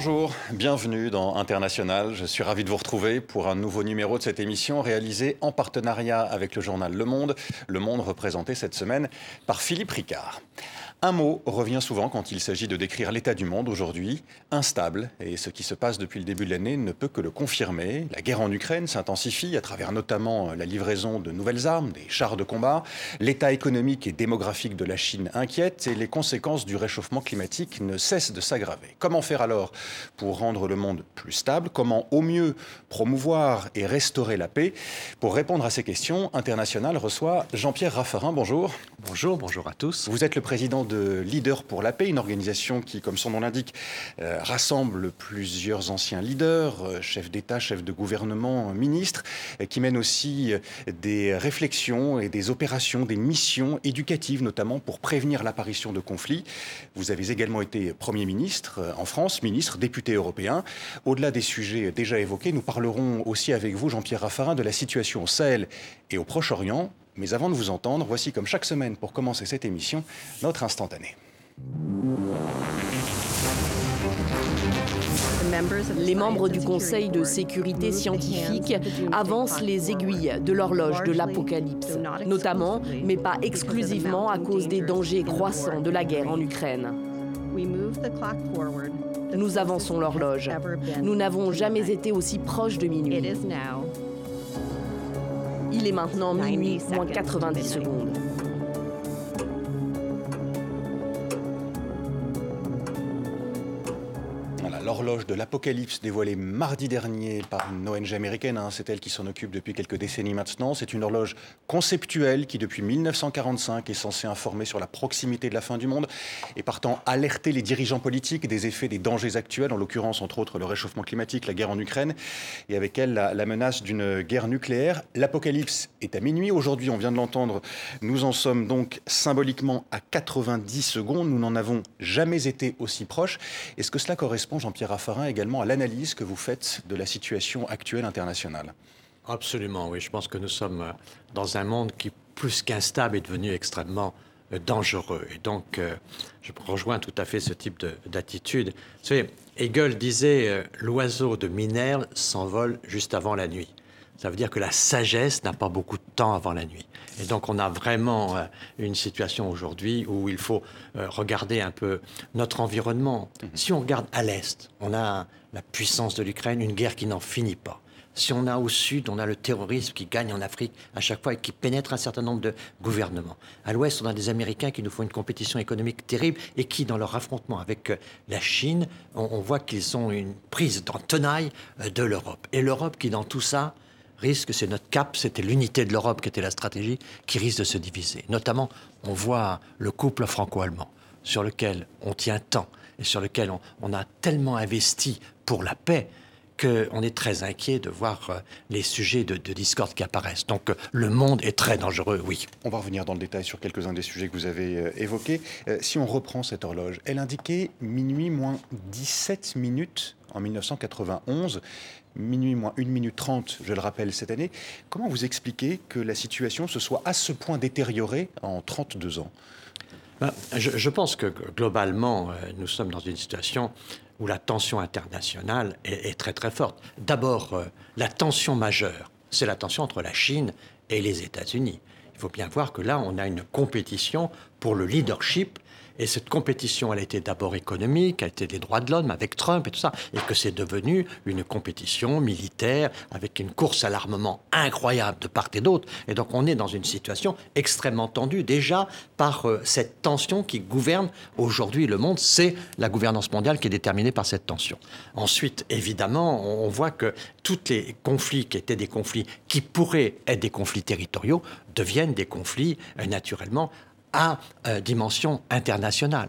Bonjour, bienvenue dans International. Je suis ravi de vous retrouver pour un nouveau numéro de cette émission réalisée en partenariat avec le journal Le Monde. Le Monde représenté cette semaine par Philippe Ricard. Un mot revient souvent quand il s'agit de décrire l'état du monde aujourd'hui, instable, et ce qui se passe depuis le début de l'année ne peut que le confirmer. La guerre en Ukraine s'intensifie à travers notamment la livraison de nouvelles armes, des chars de combat, l'état économique et démographique de la Chine inquiète, et les conséquences du réchauffement climatique ne cessent de s'aggraver. Comment faire alors pour rendre le monde plus stable? Comment au mieux promouvoir et restaurer la paix? Pour répondre à ces questions, International reçoit Jean-Pierre Raffarin. Bonjour. Bonjour, bonjour à tous. Vous êtes le président de Leaders pour la paix, une organisation qui, comme son nom l'indique, euh, rassemble plusieurs anciens leaders, euh, chefs d'État, chefs de gouvernement, ministres, euh, qui mène aussi des réflexions et des opérations, des missions éducatives, notamment pour prévenir l'apparition de conflits. Vous avez également été Premier ministre en France, ministre, député européen. Au-delà des sujets déjà évoqués, nous parlerons aussi avec vous, Jean-Pierre Raffarin, de la situation au Sahel et au Proche-Orient, mais avant de vous entendre, voici comme chaque semaine pour commencer cette émission, notre instantané. Les membres du Conseil de sécurité scientifique avancent les aiguilles de l'horloge de l'apocalypse, notamment, mais pas exclusivement à cause des dangers croissants de la guerre en Ukraine. Nous avançons l'horloge. Nous n'avons jamais été aussi proches de minuit. Il est maintenant minuit moins 90 secondes. L'horloge de l'Apocalypse dévoilée mardi dernier par une ONG américaine. Hein, c'est elle qui s'en occupe depuis quelques décennies maintenant. C'est une horloge conceptuelle qui, depuis 1945, est censée informer sur la proximité de la fin du monde et partant alerter les dirigeants politiques des effets des dangers actuels, en l'occurrence, entre autres, le réchauffement climatique, la guerre en Ukraine et avec elle la, la menace d'une guerre nucléaire. L'Apocalypse est à minuit. Aujourd'hui, on vient de l'entendre, nous en sommes donc symboliquement à 90 secondes. Nous n'en avons jamais été aussi proches. Est-ce que cela correspond, Jean-Pierre Pierre Raffarin, également à l'analyse que vous faites de la situation actuelle internationale. Absolument, oui. Je pense que nous sommes euh, dans un monde qui, plus qu'instable, est devenu extrêmement euh, dangereux. Et donc, euh, je rejoins tout à fait ce type d'attitude. Vous savez, Hegel disait l'oiseau de Minerve s'envole juste avant la nuit. Ça veut dire que la sagesse n'a pas beaucoup de temps avant la nuit. Et donc on a vraiment euh, une situation aujourd'hui où il faut euh, regarder un peu notre environnement. Mhm. Si on regarde à l'Est, on a la puissance de l'Ukraine, une guerre qui n'en finit pas. Si on a au sud, on a le terrorisme qui gagne en Afrique à chaque fois et qui pénètre un certain nombre de gouvernements. À l'ouest, on a des Américains qui nous font une compétition économique terrible et qui, dans leur affrontement avec euh, la Chine, on, voit qu'ils ont une prise dans tenaille de l'Europe. Et l'Europe qui, dans tout ça, risque, c'est notre cap, c'était l'unité de l'Europe qui était la stratégie, qui risque de se diviser. Notamment, on voit le couple franco-allemand, sur lequel on tient tant et sur lequel on, a tellement investi pour la paix qu'on est très inquiet de voir euh, les sujets de, discorde qui apparaissent. Donc euh, le monde est très dangereux, oui. On va revenir dans le détail sur quelques-uns des sujets que vous avez euh, évoqués. si on reprend cette horloge, elle indiquait minuit moins 17 minutes en 1991 minuit moins 1 minute 30, je le rappelle, cette année. Comment vous expliquez que la situation se soit à ce point détériorée en 32 ans? Ben, je, pense que globalement, euh, nous sommes dans une situation où la tension internationale est, très très forte. D'abord, euh, la tension majeure, c'est la tension entre la Chine et les États-Unis. Il faut bien voir que là, on a une compétition pour le leadership et cette compétition, elle était d'abord économique, elle était des droits de l'homme avec Trump et tout ça, et que c'est devenu une compétition militaire avec une course à l'armement incroyable de part et d'autre. Et donc on est dans une situation extrêmement tendue déjà par euh, cette tension qui gouverne aujourd'hui le monde. C'est la gouvernance mondiale qui est déterminée par cette tension. Ensuite, évidemment, on voit que tous les conflits qui étaient des conflits qui pourraient être des conflits territoriaux deviennent des conflits euh, naturellement à euh, dimension internationale.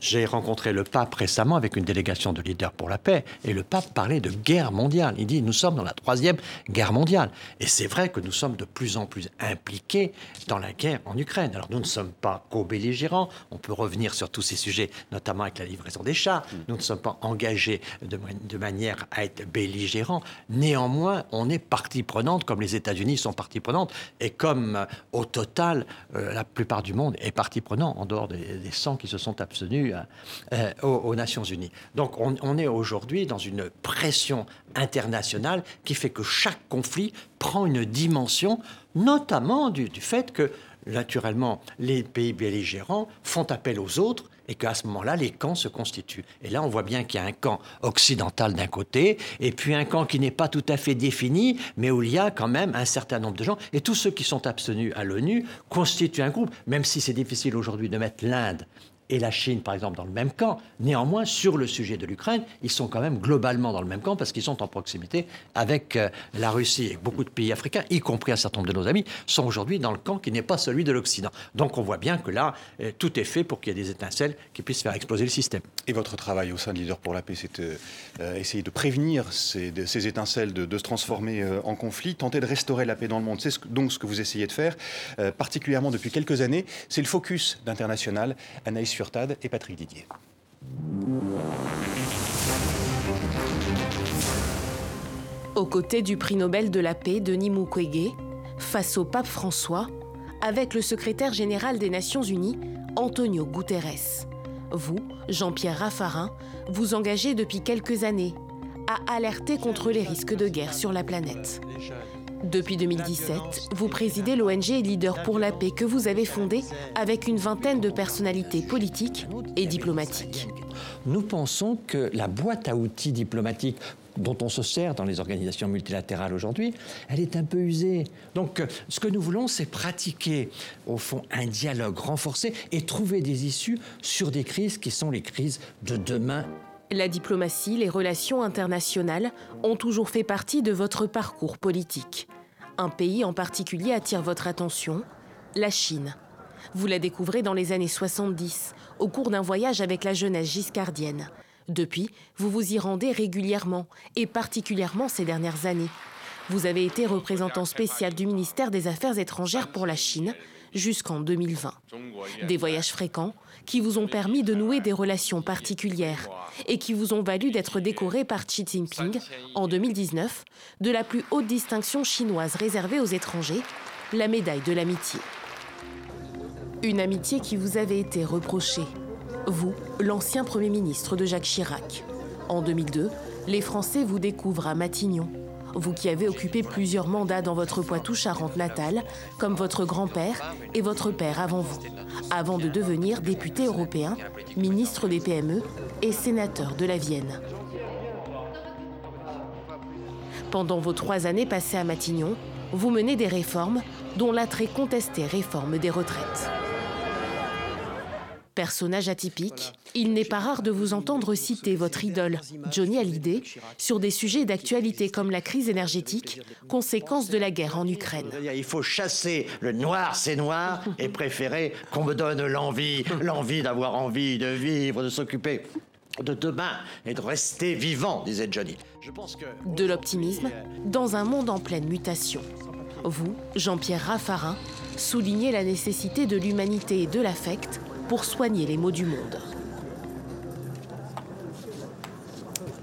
J'ai rencontré le pape récemment avec une délégation de leaders pour la paix, et le pape parlait de guerre mondiale. Il dit, nous sommes dans la troisième guerre mondiale. Et c'est vrai que nous sommes de plus en plus impliqués dans la guerre en Ukraine. Alors nous ne sommes pas co-belligérants, on peut revenir sur tous ces sujets, notamment avec la livraison des chars. Mm. Nous ne sommes pas engagés de, manière à être belligérants. Néanmoins, on est partie prenante, comme les États-Unis sont partie prenante, et comme euh, au total, euh, la plupart du monde est partie prenante, en dehors des, des 100 qui se sont abstenus appartenu euh, aux, Nations Unies. Donc on, est aujourd'hui dans une pression internationale qui fait que chaque conflit prend une dimension, notamment du fait que naturellement, les pays belligérants font appel aux autres et qu'à ce moment-là, les camps se constituent. Et là, on voit bien qu'il y a un camp occidental d'un côté, et puis un camp qui n'est pas tout à fait défini, mais où il y a quand même un certain nombre de gens. Et tous ceux qui sont abstenus à l'ONU constituent un groupe, même si c'est difficile aujourd'hui de mettre l'Inde et la Chine, par exemple, dans le même camp. Néanmoins, sur le sujet de l'Ukraine, ils sont quand même globalement dans le même camp parce qu'ils sont en proximité avec euh, la Russie et beaucoup de pays africains, y compris un certain nombre de nos amis, sont aujourd'hui dans le camp qui n'est pas celui de l'Occident. Donc on voit bien que là, euh, tout est fait pour qu'il y ait des étincelles qui puissent faire exploser le système. Et votre travail au sein de Leader pour la paix, c'est euh, essayer de prévenir ces, ces étincelles de, se transformer en conflit, tenter de restaurer la paix dans le monde. C'est donc ce que vous essayez de faire, particulièrement depuis quelques années. C'est le focus d'International. Anaïs Furtad et Patrick Didier. Aux côtés du prix Nobel de la paix Denis Mukwege, face au pape François, avec le secrétaire général des Nations Unies, Antonio Guterres. Vous, Jean-Pierre Raffarin, vous engagez depuis quelques années à alerter contre les risques de guerre sur la planète. Depuis 2017, vous présidez l'ONG Leader pour la paix que vous avez fondée avec une vingtaine de personnalités politiques et diplomatiques. Nous pensons que la boîte à outils diplomatiques dont on se sert dans les organisations multilatérales aujourd'hui, elle est un peu usée. Donc ce que nous voulons, c'est pratiquer au fond un dialogue renforcé et trouver des issues sur des crises qui sont les crises de demain la diplomatie, les relations internationales ont toujours fait partie de votre parcours politique. Un pays en particulier attire votre attention, la Chine. Vous la découvrez dans les années 70, au cours d'un voyage avec la jeunesse giscardienne. Depuis, vous vous y rendez régulièrement, et particulièrement ces dernières années. Vous avez été représentant spécial du ministère des Affaires étrangères pour la Chine jusqu'en 2020. Des voyages fréquents qui vous ont permis de nouer des relations particulières et qui vous ont valu d'être décoré par Xi Jinping en 2019 de la plus haute distinction chinoise réservée aux étrangers, la médaille de l'amitié. Une amitié qui vous avait été reprochée. Vous, l'ancien Premier ministre de Jacques Chirac. En 2002, les Français vous découvrent à Matignon vous qui avez occupé plusieurs mandats dans votre Poitou-Charentes natale, comme votre grand-père et votre père avant vous, avant de devenir député européen, ministre des PME et sénateur de la Vienne. Pendant vos trois années passées à Matignon, vous menez des réformes, dont la très contestée réforme des retraites. Personnage atypique, il n'est pas rare de vous entendre citer votre idole, Johnny Hallyday, sur des sujets d'actualité comme la crise énergétique, conséquence de la guerre en Ukraine. Il faut chasser le noir, c'est noir, et préférer qu'on me donne l'envie, l'envie d'avoir envie de vivre, de s'occuper de demain et de rester vivant, disait Johnny. Je pense que... De l'optimisme dans un monde en pleine mutation. Vous, Jean-Pierre Raffarin, soulignez la nécessité de l'humanité et de l'affect pour soigner les maux du monde.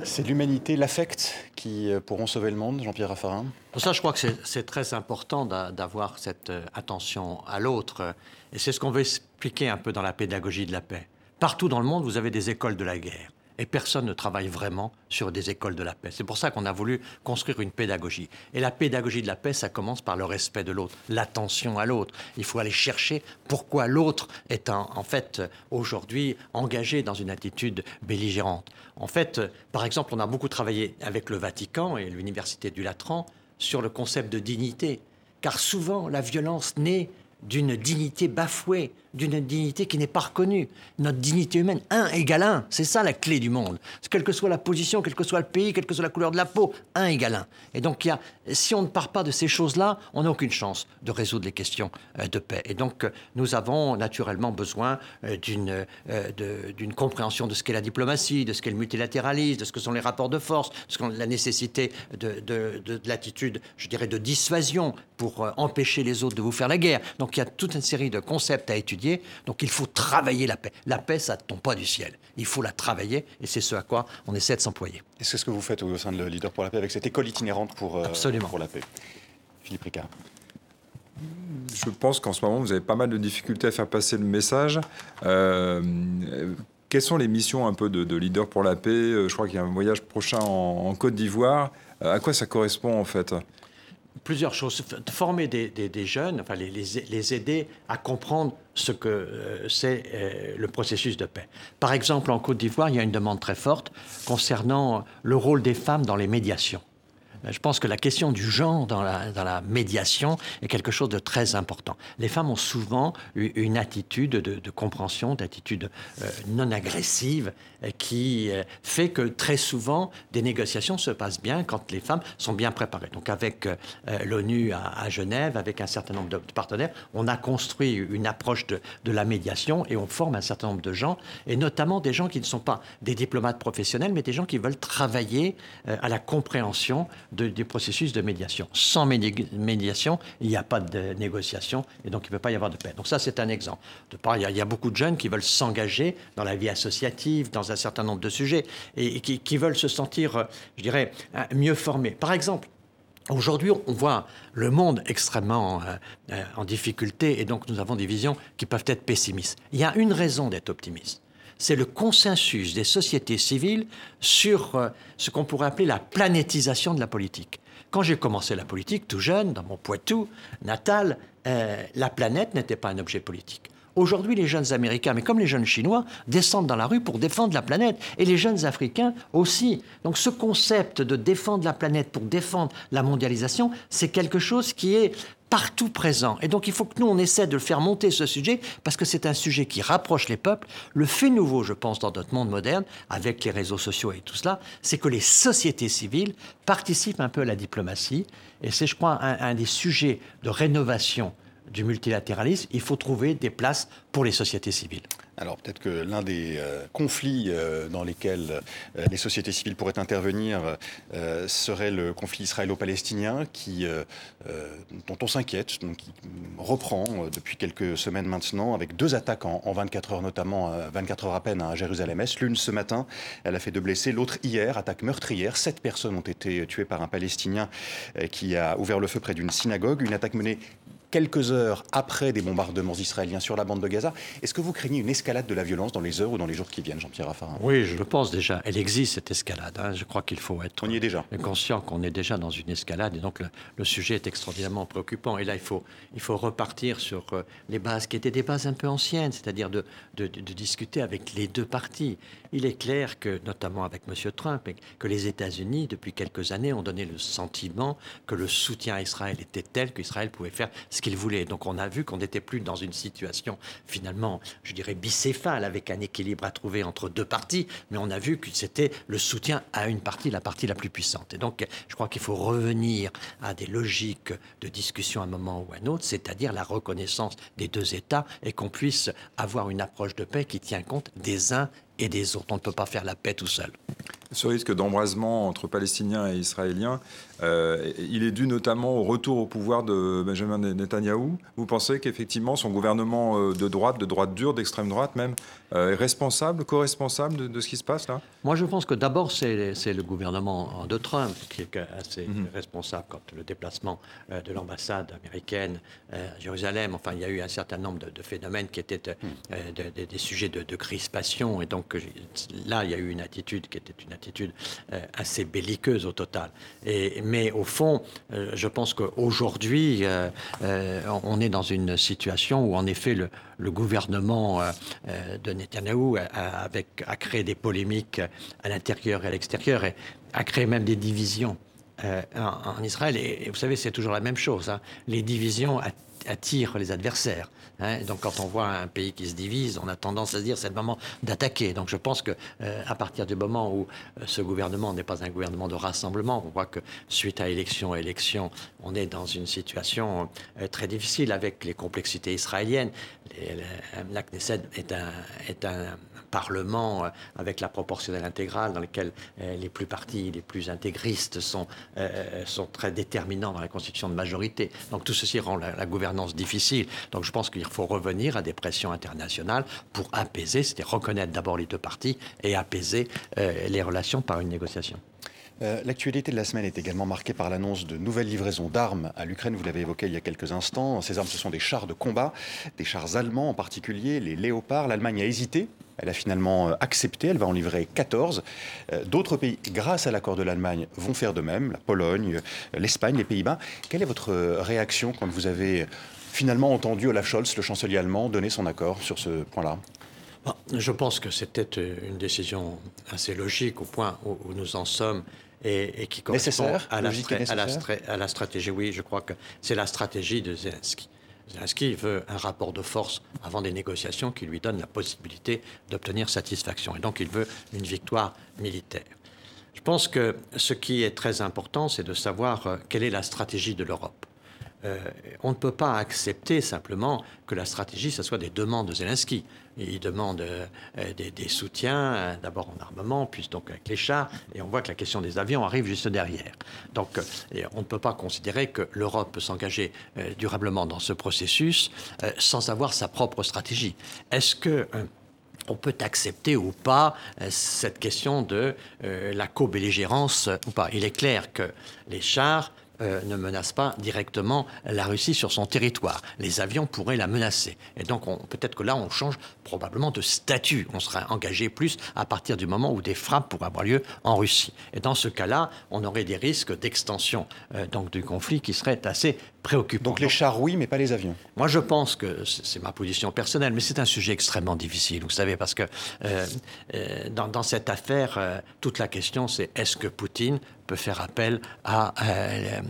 C'est l'humanité, l'affect qui euh, pourront sauver le monde, Jean-Pierre Raffarin ça, je crois que c'est très important d'avoir cette euh, attention à l'autre. Et c'est ce qu'on veut expliquer un peu dans la pédagogie de la paix. Partout dans le monde, vous avez des écoles de la guerre et personne ne travaille vraiment sur des écoles de la paix. C'est pour ça qu'on a voulu construire une pédagogie. Et la pédagogie de la paix, ça commence par le respect de l'autre, l'attention à l'autre. Il faut aller chercher pourquoi l'autre est en, fait aujourd'hui engagé dans une attitude belligérante. En fait, par exemple, on a beaucoup travaillé avec le Vatican et l'Université du Latran sur le concept de dignité. Car souvent, la violence naît d'une dignité bafouée, d'une dignité qui n'est pas reconnue. Notre dignité humaine, un égale un, c'est ça la clé du monde. Quelle que soit la position, quel que soit le pays, quelle que soit la couleur de la peau, un égale un. Et donc, y a, si on ne part pas de ces choses-là, on n'a aucune chance de résoudre les questions euh, de paix. Et donc, euh, nous avons naturellement besoin euh, d'une compréhension de ce qu'est la diplomatie, de ce qu'est le multilatéralisme, de ce que sont les rapports de force, de la nécessité de, de l'attitude, je dirais, de dissuasion pour empêcher les autres de vous faire la guerre. Donc, il y a toute une série de concepts à étudier donc il faut travailler la paix. La paix, ça ne tombe pas du ciel. Il faut la travailler et c'est ce à quoi on essaie de s'employer. Et c'est ce que vous faites au sein de Leader pour la paix avec cette école itinérante pour, euh, pour la paix. Philippe Ricard. Je pense qu'en ce moment, vous avez pas mal de difficultés à faire passer le message. Euh, Quelles sont les missions un peu de, de leader pour la paix? Je crois qu'il y a un voyage prochain en, Côte d'Ivoire. À quoi ça correspond en fait? Plusieurs choses. Former des, jeunes, enfin les, les, aider à comprendre ce que c'est le processus de paix. Par exemple, en Côte d'Ivoire, il y a une demande très forte concernant le rôle des femmes dans les médiations. Je pense que la question du genre dans la, dans la médiation est quelque chose de très important. Les femmes ont souvent une attitude de, compréhension, d'attitude euh, non agressive, euh, qui euh, fait que très souvent des négociations se passent bien quand les femmes sont bien préparées. Donc avec l'ONU à, Genève, avec un certain nombre de partenaires, on a construit une approche de, la médiation et on forme un certain nombre de gens, et notamment des gens qui ne sont pas des diplomates professionnels, mais des gens qui veulent travailler à la compréhension du processus de médiation. Sans médiation, il n'y a pas de négociation et donc il ne peut pas y avoir de paix. Donc ça, c'est un exemple. De part, il y, a, beaucoup de jeunes qui veulent s'engager dans la vie associative, dans certain nombre de sujets et, qui, veulent se sentir, euh, je dirais, euh, mieux formés. Par exemple, Aujourd'hui, on voit le monde extrêmement euh, en difficulté et donc nous avons des visions qui peuvent être pessimistes. Il y a une raison d'être optimiste c'est le consensus des sociétés civiles sur ce qu'on pourrait appeler la planétisation de la politique. Quand j'ai commencé la politique, tout jeune, dans mon Poitou natal, la planète n'était pas un objet politique. Aujourd'hui, les jeunes Américains, mais comme les jeunes Chinois, descendent dans la rue pour défendre la planète. Et les jeunes Africains aussi. Donc ce concept de défendre la planète pour défendre la mondialisation, c'est quelque chose qui est partout présent. Et donc il faut que nous, on essaie de le faire monter ce sujet, parce que c'est un sujet qui rapproche les peuples. Le fait nouveau, je pense, dans notre monde moderne, avec les réseaux sociaux et tout cela, c'est que les sociétés civiles participent un peu à la diplomatie. Et c'est, je crois, un des sujets de rénovation du multilatéralisme, il faut trouver des places pour les sociétés civiles. Alors peut-être que l'un des euh, conflits euh, dans lesquels euh, les sociétés civiles pourraient intervenir serait le conflit israélo-palestinien qui, dont on s'inquiète, qui reprend depuis quelques semaines maintenant avec deux attaques en, 24 heures notamment, 24 heures à peine à Jérusalem-Est. L'une ce matin, elle a fait deux blessés, l'autre hier, attaque meurtrière. Sept personnes ont été tuées par un Palestinien qui a ouvert le feu près d'une synagogue. Une attaque menée quelques heures après des bombardements israéliens sur la bande de Gaza. Est-ce que vous craignez une escalade de la violence dans les heures ou dans les jours qui viennent, Jean-Pierre Raffarin? Oui, je le pense déjà. Elle existe, cette escalade. Hein. Je crois qu'il faut être On y est déjà. conscient qu'on est déjà dans une escalade. Et donc, le, sujet est extraordinairement préoccupant. Et là, il faut, il faut repartir sur euh, les bases qui étaient des bases un peu anciennes, c'est-à-dire de, de, de, discuter avec les deux parties. Il est clair que, notamment avec M. Trump, que les États-Unis, depuis quelques années, ont donné le sentiment que le soutien à Israël était tel qu'Israël pouvait faire ce qu'il voulait. Donc on a vu qu'on n'était plus dans une situation finalement, je dirais, bicéphale, avec un équilibre à trouver entre deux parties, mais on a vu que c'était le soutien à une partie, la partie la plus puissante. Et donc je crois qu'il faut revenir à des logiques de discussion à un moment ou à un autre, c'est-à-dire la reconnaissance des deux États et qu'on puisse avoir une approche de paix qui tient compte des uns et des autres. On ne peut pas faire la paix tout seul. Ce risque d'embrasement entre Palestiniens et Israéliens, il est dû notamment au retour au pouvoir de Benjamin Netanyahou. Vous pensez qu'effectivement son gouvernement euh, de droite, de droite dure, d'extrême droite même, euh, est responsable, co-responsable de, ce qui se passe là? Moi je pense que d'abord c'est le gouvernement de Trump qui est assez mhm. responsable quand le déplacement de l'ambassade américaine à Jérusalem, enfin il y a eu un certain nombre de, phénomènes qui étaient mhm. des sujets de, crispation et donc là il y a eu une attitude qui était une attitude euh, assez belliqueuse au total. Et, mais au fond, euh, je pense qu'aujourd'hui, euh, on est dans une situation où, en effet, le, gouvernement de Netanyahou a créé des polémiques à l'intérieur et à l'extérieur et a créé même des divisions. en, Israël, et, vous savez, c'est toujours la même chose. Hein. Les divisions attirent les adversaires. Hein. donc quand on voit un pays qui se divise, on a tendance à se dire c'est le moment d'attaquer. Donc je pense que euh, à partir du moment où euh, ce gouvernement n'est pas un gouvernement de rassemblement, on voit que suite à élection à élection, on est dans une situation euh, très difficile avec les complexités israéliennes. la Knesset est un, est un Parlement avec la proportionnelle intégrale dans lequel les plus partis, les plus intégristes sont, sont très déterminants dans la constitution de majorité. Donc tout ceci rend la, gouvernance difficile. Donc je pense qu'il faut revenir à des pressions internationales pour apaiser, c'est-à-dire reconnaître d'abord les deux parties et apaiser euh, les relations par une négociation. Euh, l'actualité de la semaine est également marquée par l'annonce de nouvelles livraisons d'armes à l'Ukraine. Vous l'avez évoqué il y a quelques instants. Ces armes, ce sont des chars de combat, des chars allemands en particulier, les Léopards. L'Allemagne a hésité Elle a finalement euh, accepté, elle va en livrer 14. Euh, d'autres pays, grâce à l'accord de l'Allemagne, vont faire de même, la Pologne, euh, l'Espagne, les Pays-Bas. Quelle est votre réaction quand vous avez finalement entendu Olaf Scholz, le chancelier allemand, donner son accord sur ce point-là? Je pense que c'était une décision assez logique au point où, nous en sommes et, qui correspond à la, à la stratégie. Oui, je crois que c'est la stratégie de Zelensky. Zelensky veut un rapport de force avant des négociations qui lui donnent la possibilité d'obtenir satisfaction. Et donc il veut une victoire militaire. Je pense que ce qui est très important, c'est de savoir euh, quelle est la stratégie de l'Europe. Euh, on ne peut pas accepter simplement que la stratégie, ce soit des demandes de Zelensky. Il demande euh, des, soutiens, euh, d'abord en armement, puis donc avec les chars, et on voit que la question des avions arrive juste derrière. Donc on ne peut pas considérer que l'Europe peut s'engager durablement dans ce processus sans avoir sa propre stratégie. Est-ce que on peut accepter ou pas cette question de la co-belligérance ou pas? Il est clair que les chars euh, ne menace pas directement la Russie sur son territoire. Les avions pourraient la menacer. Et donc peut-être que là, on change probablement de statut. On sera engagé plus à partir du moment où des frappes pourraient avoir lieu en Russie. Et dans ce cas-là, on aurait des risques d'extension euh, donc du conflit qui seraient assez préoccupants. Donc les chars, oui, mais pas les avions. Moi, je pense que c'est ma position personnelle, mais c'est un sujet extrêmement difficile, vous savez, parce que euh, dans, dans, cette affaire, toute la question, c'est est-ce que Poutine peut faire appel à euh,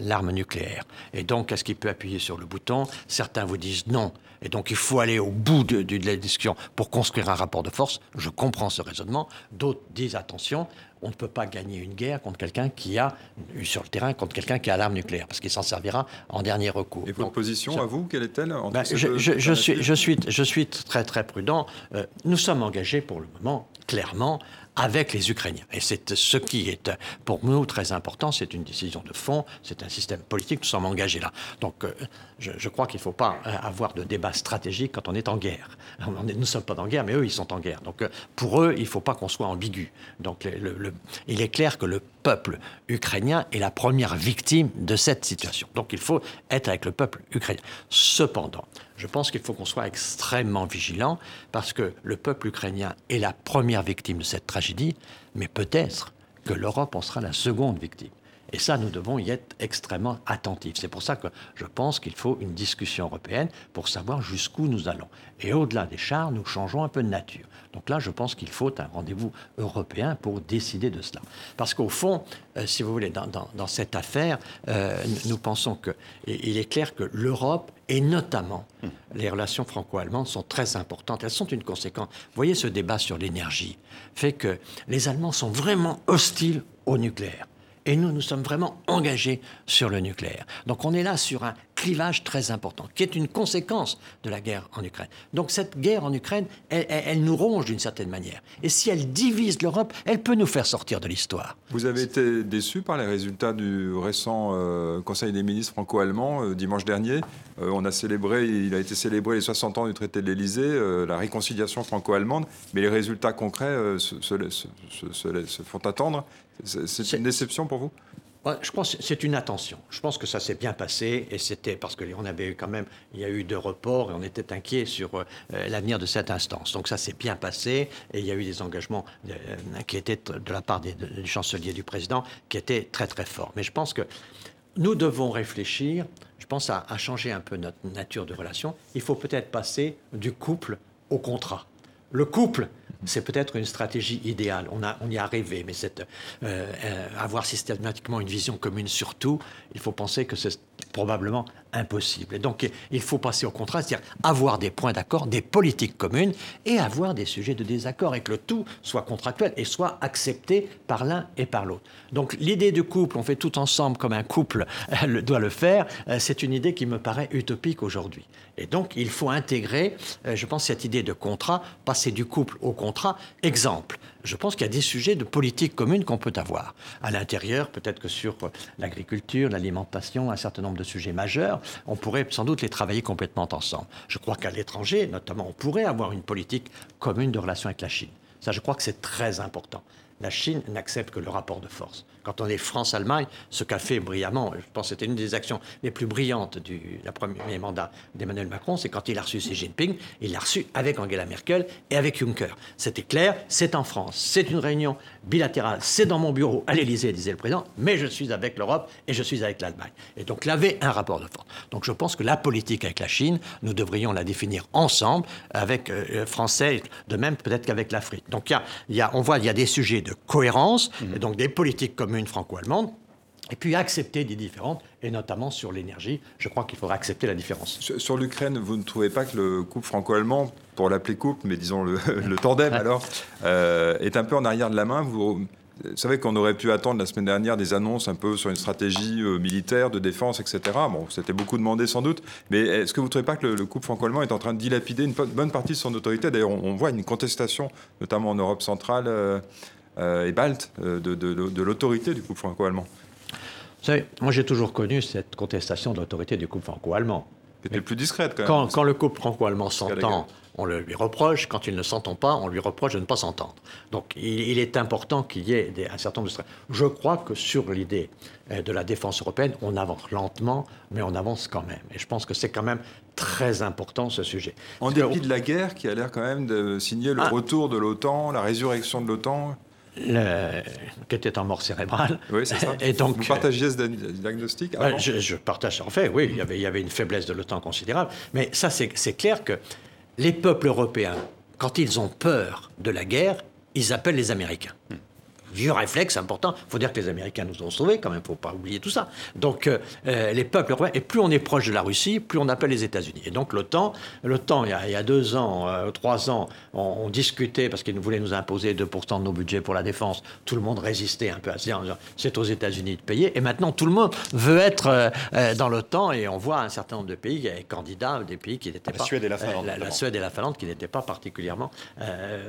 l'arme nucléaire. Et donc, est-ce qu'il peut appuyer sur le bouton? Certains vous disent non. Et donc, il faut aller au bout de, la discussion pour construire un rapport de force. Je comprends ce raisonnement. D'autres disent attention, on ne peut pas gagner une guerre contre quelqu'un qui a, sur le terrain, contre quelqu'un qui a l'arme nucléaire, parce qu'il s'en servira en dernier recours. Et votre position, à vous, quelle est-elle? Ben, je, je, suis, je, suis, je suis très très prudent. Euh, nous sommes engagés pour le moment, clairement, avec les Ukrainiens. Et c'est ce qui est pour nous très important. C'est une décision de fond, c'est un système politique, nous sommes engagés là. Donc euh, je, crois qu'il ne faut pas euh, avoir de débat stratégique quand on est en guerre. nous ne sommes pas en guerre, mais eux, ils sont en guerre. Donc euh, pour eux, il ne faut pas qu'on soit ambigu. Donc il est clair que le peuple ukrainien est la première victime de cette situation. Donc il faut être avec le peuple ukrainien. Cependant, je pense qu'il faut qu'on soit extrêmement vigilant parce que le peuple ukrainien est la première victime de cette tragédie, mais peut-être que l'Europe en sera la seconde victime. Et ça, nous devons y être extrêmement attentifs. C'est pour ça que je pense qu'il faut une discussion européenne pour savoir jusqu'où nous allons. Et au-delà des chars, nous changeons un peu de nature. Donc là, je pense qu'il faut un rendez-vous européen pour décider de cela. Parce qu'au fond, euh, si vous voulez, dans, cette affaire, euh, nous pensons qu'il est clair que l'Europe et notamment les relations franco-allemandes sont très importantes. Elles sont une conséquence. Vous voyez, ce débat sur l'énergie fait que les Allemands sont vraiment hostiles au nucléaire. Et nous, nous sommes vraiment engagés sur le nucléaire. Donc on est là sur un clivage très important, qui est une conséquence de la guerre en Ukraine. Donc cette guerre en Ukraine, elle, nous ronge d'une certaine manière. Et si elle divise l'Europe, elle peut nous faire sortir de l'histoire. Vous avez été déçu par les résultats du récent euh, Conseil des ministres franco-allemand euh, dimanche dernier. Euh, on a célébré, il a été célébré les 60 ans du traité de l'Élysée, la réconciliation franco-allemande, mais les résultats concrets se, se font attendre. C'est une déception pour vous? Je pense que c'est une attention. Je pense que ça s'est bien passé et c'était parce qu'on avait eu quand même, il y a eu deux reports et on était inquiet sur euh, l'avenir de cette instance. Donc ça s'est bien passé et il y a eu des engagements euh, qui étaient de la part des, du chancelier du président qui étaient très très forts. Mais je pense que nous devons réfléchir, je pense à, à changer un peu notre nature de relation. Il faut peut-être passer du couple au contrat. Le couple, c'est peut-être une stratégie idéale. On, a, on y a rêvé, mais euh, euh, avoir systématiquement une vision commune sur tout, il faut penser que c'est probablement impossible. Et donc, il faut passer au contraire, c'est-à-dire avoir des points d'accord, des politiques communes et avoir des sujets de désaccord et que le tout soit contractuel et soit accepté par l'un et par l'autre. Donc, l'idée du couple, on fait tout ensemble comme un couple doit le faire, euh, c'est une idée qui me paraît utopique aujourd'hui. Et donc, il faut intégrer, je pense, cette idée de contrat, passer du couple au contrat Exemple, je pense qu'il y a des sujets de politique commune qu'on peut avoir. À l'intérieur, peut-être que sur l'agriculture, l'alimentation, un certain nombre de sujets majeurs, on pourrait sans doute les travailler complètement ensemble. Je crois qu'à l'étranger, notamment, on pourrait avoir une politique commune de relation avec la Chine. Ça, je crois que c'est très important. la Chine n'accepte que le rapport de force. Quand on est France-Allemagne, ce qu'a fait brillamment, je pense que c'était une des actions les plus brillantes du premier mandat d'Emmanuel Macron, c'est quand il a reçu Xi Jinping, il l'a reçu avec Angela Merkel et avec Juncker. C'était clair, c'est en France, c'est une réunion bilatérale, c'est dans mon bureau à l'Élysée, disait le président, mais je suis avec l'Europe et je suis avec l'Allemagne. Et donc, il avait un rapport de force. Donc, je pense que la politique avec la Chine, nous devrions la définir ensemble, avec euh, Français, de même peut-être qu'avec l'Afrique. Donc, y a, on voit, il y a des sujets de cohérence, et donc des politiques communes une franco-allemande, et puis accepter des différences, et notamment sur l'énergie. Je crois qu'il faudra accepter la différence. Sur, l'Ukraine, vous ne trouvez pas que le couple franco-allemand, pour l'appeler couple, mais disons le, tandem alors, euh, est un peu en arrière de la main vous, savez qu'on aurait pu attendre la semaine dernière des annonces un peu sur une stratégie euh, militaire, de défense, etc. Bon, c'était beaucoup demandé sans doute, mais est-ce que vous ne trouvez pas que le, couple franco-allemand est en train de dilapider une bonne partie de son autorité? D'ailleurs, on, voit une contestation, notamment en Europe centrale. Euh, et balte euh, de, l'autorité du couple franco-allemand. Vous savez, moi j'ai toujours connu cette contestation de l'autorité du couple franco-allemand. C'était plus discrète quand même. Quand, le couple franco-allemand s'entend, on le lui reproche. Quand il ne s'entend pas, on lui reproche de ne pas s'entendre. Donc il, est important qu'il y ait un certain nombre de... Je crois que sur l'idée euh, de la défense européenne, on avance lentement, mais on avance quand même. Et je pense que c'est quand même très important ce sujet. En dépit de la guerre qui a l'air quand même de signer le ah. retour de l'OTAN, la résurrection de l'OTAN qui était en mort cérébrale. Oui, c'est ça. Et donc, Vous partagiez ce diagnostic je, partage, en fait, oui, il y, avait, il y avait une faiblesse de l'OTAN considérable. Mais ça, c'est clair que les peuples européens, quand ils ont peur de la guerre, ils appellent les Américains. Hmm vieux réflexe important. Il faut dire que les Américains nous ont sauvés, quand même, il ne faut pas oublier tout ça. Donc, euh, euh, les peuples européens, et plus on est proche de la Russie, plus on appelle les États-Unis. Et donc, l'OTAN, l'OTAN, il, il, y a deux ans, euh, trois ans, on, discutait, parce qu'ils voulaient nous imposer 2% de nos budgets pour la défense. Tout le monde résistait un peu à en disant c'est aux États-Unis de payer. Et maintenant, tout le monde veut être dans l'OTAN, et on voit un certain nombre de pays candidats, des pays qui n'étaient pas. La Suède et la Finlande. La, Suède et la Finlande qui n'étaient pas particulièrement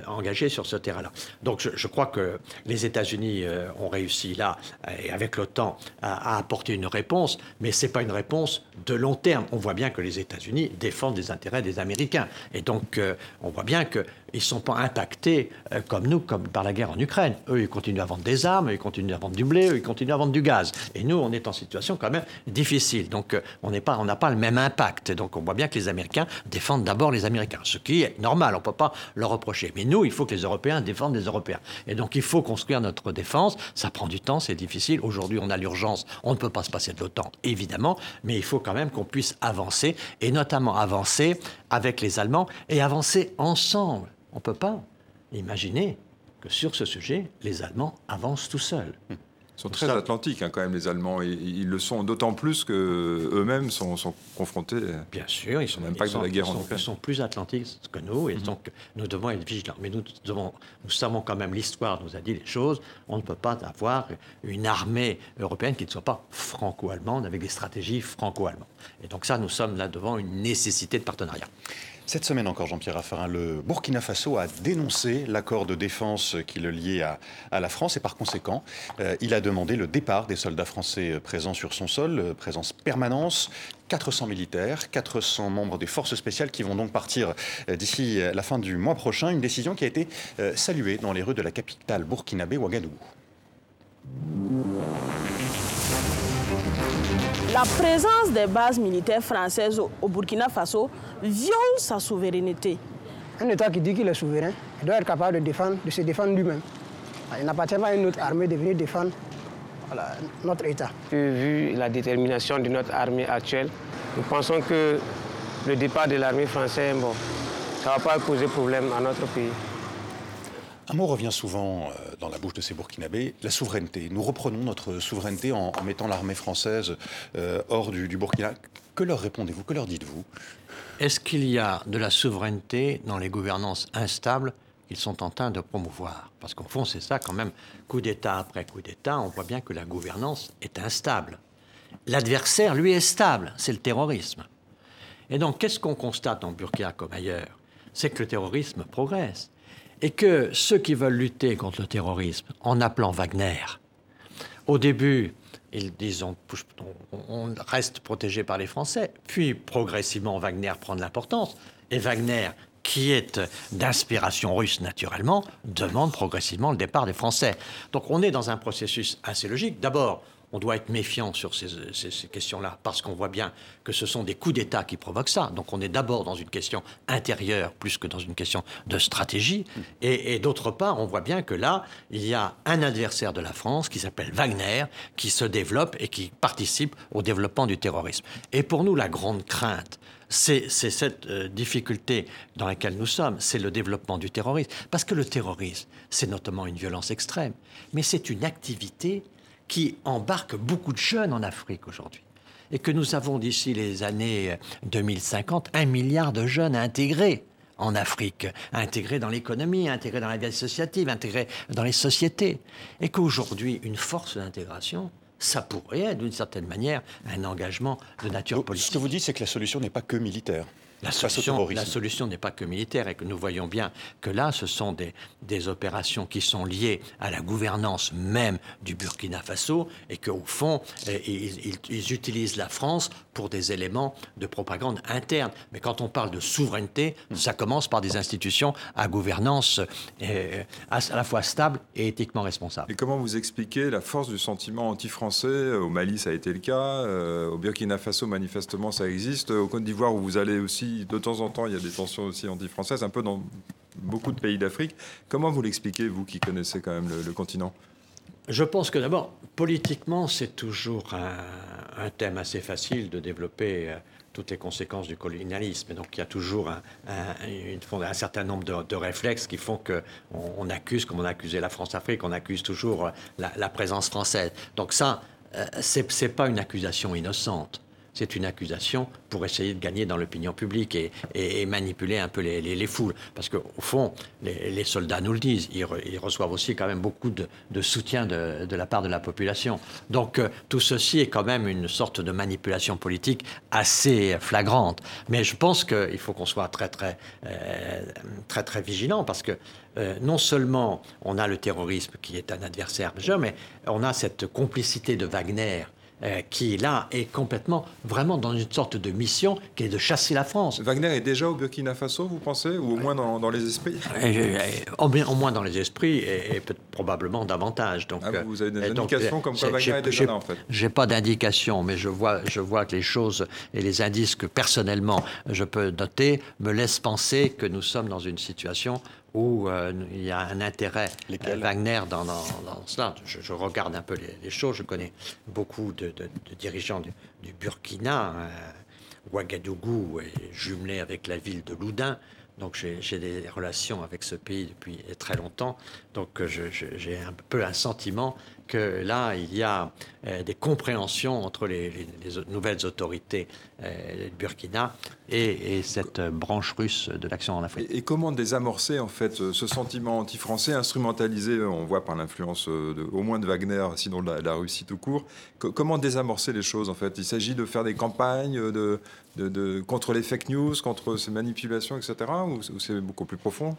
engagés sur ce terrain-là. Donc, je, je crois que les États États-Unis euh, ont réussi là, et avec l'OTAN, à, apporter une réponse, mais ce n'est pas une réponse de long terme. On voit bien que les États-Unis défendent les intérêts des Américains. Et donc, euh, on voit bien qu'ils ne sont pas impactés euh, comme nous, comme par la guerre en Ukraine. Eux, ils continuent à vendre des armes, ils continuent à vendre du blé, ils continuent à vendre du gaz. Et nous, on est en situation quand même difficile. Donc, on n'a pas, pas le même impact. Donc, on voit bien que les Américains défendent d'abord les Américains, ce qui est normal, on ne peut pas leur reprocher. Mais nous, il faut que les Européens défendent les Européens. Et donc, il faut construire notre défense. Ça prend du temps, c'est difficile. Aujourd'hui, on a l'urgence. On ne peut pas se passer de l'OTAN, évidemment, mais il faut quand même qu'on puisse avancer, et notamment avancer avec les Allemands et avancer ensemble. On ne peut pas imaginer que sur ce sujet, les Allemands avancent tout seuls. Hum sont très atlantiques hein, quand même les Allemands. Et, ils le sont d'autant plus que eux-mêmes sont, confrontés. Bien sûr, ils sont même pas de la guerre ils sont, ils sont plus atlantiques que nous et mhm. donc nous devons être vigilants. Mais nous devons, nous savons quand même l'histoire nous a dit les choses. On ne peut pas avoir une armée européenne qui ne soit pas franco-allemande avec des stratégies franco-allemandes. Et donc ça, nous sommes là devant une nécessité de partenariat. Cette semaine encore, Jean-Pierre Raffarin, le Burkina Faso a dénoncé l'accord de défense qui le liait à, la France et par conséquent, euh, il a demandé le départ des soldats français présents sur son sol, euh, présence permanence, 400 militaires, 400 membres des forces spéciales qui vont donc partir euh, d'ici la fin du mois prochain. Une décision qui a été saluée dans les rues de la capitale burkinabé, Ouagadougou. La présence des bases militaires françaises au Burkina Faso viole sa souveraineté. Un État qui dit qu'il est souverain doit être capable de, défendre, de se défendre lui-même. Il n'appartient pas à une autre armée de venir défendre notre État. Vu la détermination de notre armée actuelle, nous pensons que le départ de l'armée française, bon, ça ne va pas poser problème à notre pays. Un mot revient souvent euh, dans la bouche de ces Burkinabés, la souveraineté. Nous reprenons notre souveraineté en, mettant l'armée française euh, hors du, Burkina. Que leur répondez-vous? Que leur dites-vous? Est-ce qu'il y a de la souveraineté dans les gouvernances instables qu'ils sont en train de promouvoir? Parce qu'au fond, c'est ça quand même, coup d'État après coup d'État, on voit bien que la gouvernance est instable. L'adversaire, lui, est stable, c'est le terrorisme. Et donc, qu'est-ce qu'on constate en Burkina comme ailleurs? C'est que le terrorisme progresse et que ceux qui veulent lutter contre le terrorisme en appelant Wagner, au début, ils disent on, reste protégé par les Français, puis progressivement Wagner prend de l'importance, et Wagner qui est d'inspiration russe naturellement, demande progressivement le départ des Français. Donc on est dans un processus assez logique. D'abord, on doit être méfiant sur ces, questions-là, parce qu'on voit bien que ce sont des coups d'État qui provoquent ça. Donc on est d'abord dans une question intérieure plus que dans une question de stratégie. Et, d'autre part, on voit bien que là, il y a un adversaire de la France qui s'appelle Wagner, qui se développe et qui participe au développement du terrorisme. Et pour nous, la grande crainte, c'est cette euh, difficulté dans laquelle nous sommes, c'est le développement du terrorisme. Parce que le terrorisme, c'est notamment une violence extrême, mais c'est une activité qui embarque beaucoup de jeunes en Afrique aujourd'hui. Et que nous avons d'ici les années 2050 un milliard de jeunes à intégrer en Afrique, intégrés dans l'économie, intégrés dans la vie associative, intégrés dans les sociétés. Et qu'aujourd'hui, une force d'intégration, ça pourrait être d'une certaine manière un engagement de nature politique. Ce que vous dites, c'est que la solution n'est pas que militaire. La solution, la solution n'est pas que militaire et que nous voyons bien que là, ce sont des, des opérations qui sont liées à la gouvernance même du Burkina Faso et qu'au fond, eh, ils, ils, utilisent la France pour des éléments de propagande interne. Mais quand on parle de souveraineté, ça commence par des institutions à gouvernance eh, à la fois stable et éthiquement responsable. Et comment vous expliquez la force du sentiment anti-français? Au Mali, ça a été le cas. Euh, au Burkina Faso, manifestement, ça existe. Au Côte d'Ivoire, où vous allez aussi de temps en temps, il y a des tensions aussi anti-françaises, un peu dans beaucoup de pays d'Afrique. Comment vous l'expliquez, vous qui connaissez quand même le, continent? Je pense que d'abord, politiquement, c'est toujours un, thème assez facile de développer euh, toutes les conséquences du colonialisme. Et donc il y a toujours un, certain nombre de, réflexes qui font qu'on on accuse, comme on a accusé la France-Afrique, on accuse toujours euh, la, présence française. Donc ça, euh, ce n'est pas une accusation innocente c'est une accusation pour essayer de gagner dans l'opinion publique et, manipuler un peu les, foules. Parce qu'au fond, les, soldats nous le disent, ils, reçoivent aussi quand même beaucoup de, soutien de, la part de la population. Donc euh, tout ceci est quand même une sorte de manipulation politique assez flagrante. Mais je pense qu'il faut qu'on soit très très, euh, très très vigilant parce que euh, non seulement on a le terrorisme qui est un adversaire majeur, mais on a cette complicité de Wagner euh, qui là est complètement vraiment dans une sorte de mission qui est de chasser la France. Wagner est déjà au Burkina Faso, vous pensez, ou au moins dans, les esprits? Au, moins dans les esprits et, probablement davantage. Donc, ah, vous avez des indications comme quoi Wagner est déjà là en fait? J'ai pas d'indications, mais je vois, je vois que les choses et les indices que personnellement je peux noter me laissent penser que nous sommes dans une situation où euh, il y a un intérêt euh, Wagner dans, cela. Je, regarde un peu les, choses, je connais beaucoup de, dirigeants du, Burkina. Euh, Ouagadougou est jumelé avec la ville de Loudun. Donc j'ai des relations avec ce pays depuis très longtemps. Donc j'ai un peu un sentiment que là, il y a euh, des compréhensions entre les, nouvelles autorités euh, du Burkina et, cette branche russe de l'action en Afrique. Et, comment désamorcer en fait ce sentiment anti-français instrumentalisé, on voit par l'influence au moins de Wagner, sinon de la, Russie tout court. comment désamorcer les choses en fait? Il s'agit de faire des campagnes de, contre les fake news, contre ces manipulations, etc. Ou, c'est beaucoup plus profond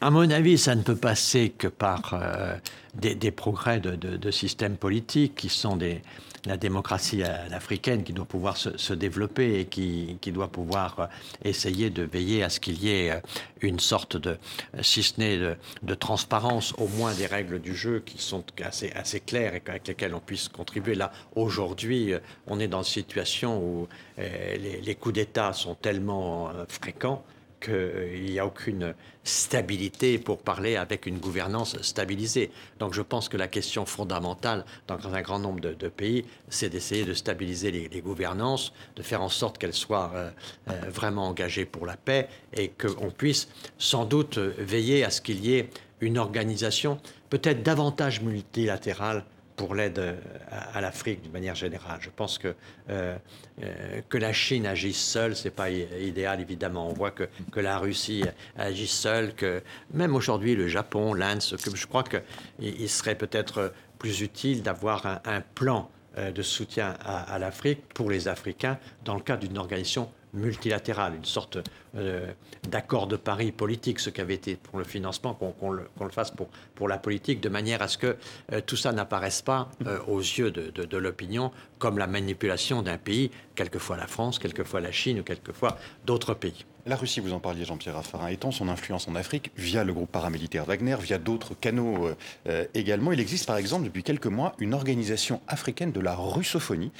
À mon avis, ça ne peut passer que par euh, des, progrès de, systèmes politiques qui sont des, la démocratie africaine qui doit pouvoir se, développer et qui, qui, doit pouvoir euh, essayer de veiller à ce qu'il y ait euh, une sorte de, si ce n'est de, transparence, au moins des règles du jeu qui sont assez, assez claires et avec lesquelles on puisse contribuer. Là, aujourd'hui, euh, on est dans une situation où les coups d'État sont tellement fréquents qu'il n'y a aucune stabilité pour parler avec une gouvernance stabilisée. Donc je pense que la question fondamentale dans un grand nombre de, pays, c'est d'essayer de stabiliser les, gouvernances, de faire en sorte qu'elles soient euh, euh, vraiment engagées pour la paix et qu'on puisse sans doute veiller à ce qu'il y ait une organisation peut-être davantage multilatérale pour l'aide euh, à, l'Afrique d'une manière générale. Je pense que, euh, euh, que la Chine agisse seule, ce n'est pas idéal, évidemment. On voit que, que la Russie agit seule, que même aujourd'hui le Japon, l'Inde, je crois qu'il serait peut-être plus utile d'avoir un, plan de soutien à l'Afrique pour les Africains dans le cadre d'une organisation multilatéral, une sorte euh, d'accord de Paris politique, ce qu'avait été pour le financement, qu'on le, fasse pour, la politique, de manière à ce que euh, tout ça n'apparaisse pas euh, aux yeux de, de, l'opinion comme la manipulation d'un pays, quelquefois la France, quelquefois la Chine ou quelquefois d'autres pays. La Russie, vous en parliez Jean-Pierre Raffarin, étend son influence en Afrique via le groupe paramilitaire Wagner, via d'autres canaux euh, euh, également. Il existe par exemple depuis quelques mois une organisation africaine de la russophonie,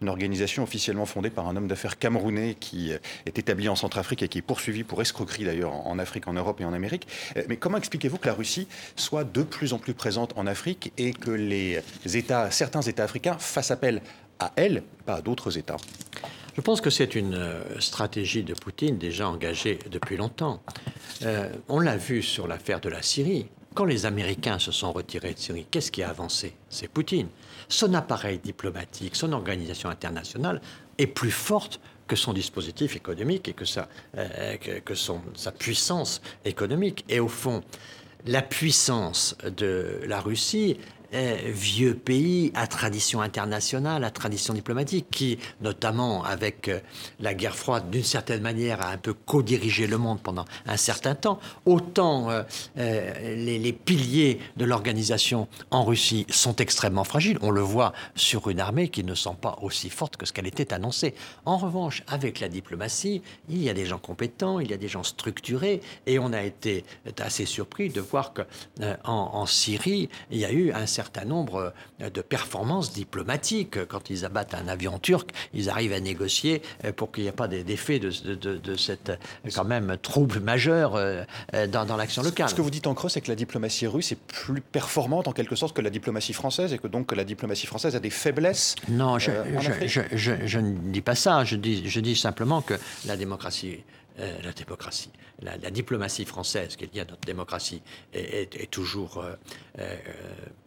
une organisation officiellement fondée par un homme d'affaires camerounais qui euh, est établi en Centrafrique et qui est poursuivi pour escroquerie d'ailleurs en Afrique, en Europe et en Amérique. Mais comment expliquez-vous que la Russie soit de plus en plus présente en Afrique et que les certains États africains fassent appel à elle, pas à d'autres États? Je pense que c'est une euh, stratégie de Poutine déjà engagée depuis longtemps. Euh, on l'a vu sur l'affaire de la Syrie. Quand les Américains se sont retirés de Syrie, qu'est-ce qui a avancé? C'est Poutine. Son appareil diplomatique, son organisation internationale est plus forte que son dispositif économique et que sa, euh, son, sa puissance économique. Et au fond, la puissance de la Russie vieux pays à tradition internationale, à tradition diplomatique, qui, notamment avec euh, la guerre froide, d'une certaine manière, a un peu co-dirigé le monde pendant un certain temps. Autant euh, euh, les, piliers de l'organisation en Russie sont extrêmement fragiles. On le voit sur une armée qui ne sent pas aussi forte que ce qu'elle était annoncée. En revanche, avec la diplomatie, il y a des gens compétents, il y a des gens structurés, et on a été assez surpris de voir que en Syrie, il y a eu un certain certain nombre euh, de performances diplomatiques. Quand ils abattent un avion turc, ils arrivent à négocier euh, pour qu'il n'y ait pas d'effet de, de, de, cette euh, quand même trouble majeur dans, dans l'action locale. Ce que vous dites en creux, c'est que la diplomatie russe est plus performante en quelque sorte que la diplomatie française et que donc la diplomatie française a des faiblesses. Non, je, je, je, je ne dis pas ça. Je dis, je dis simplement que la démocratie euh, la démocratie, la, diplomatie française qui est liée à notre démocratie est, toujours euh, euh,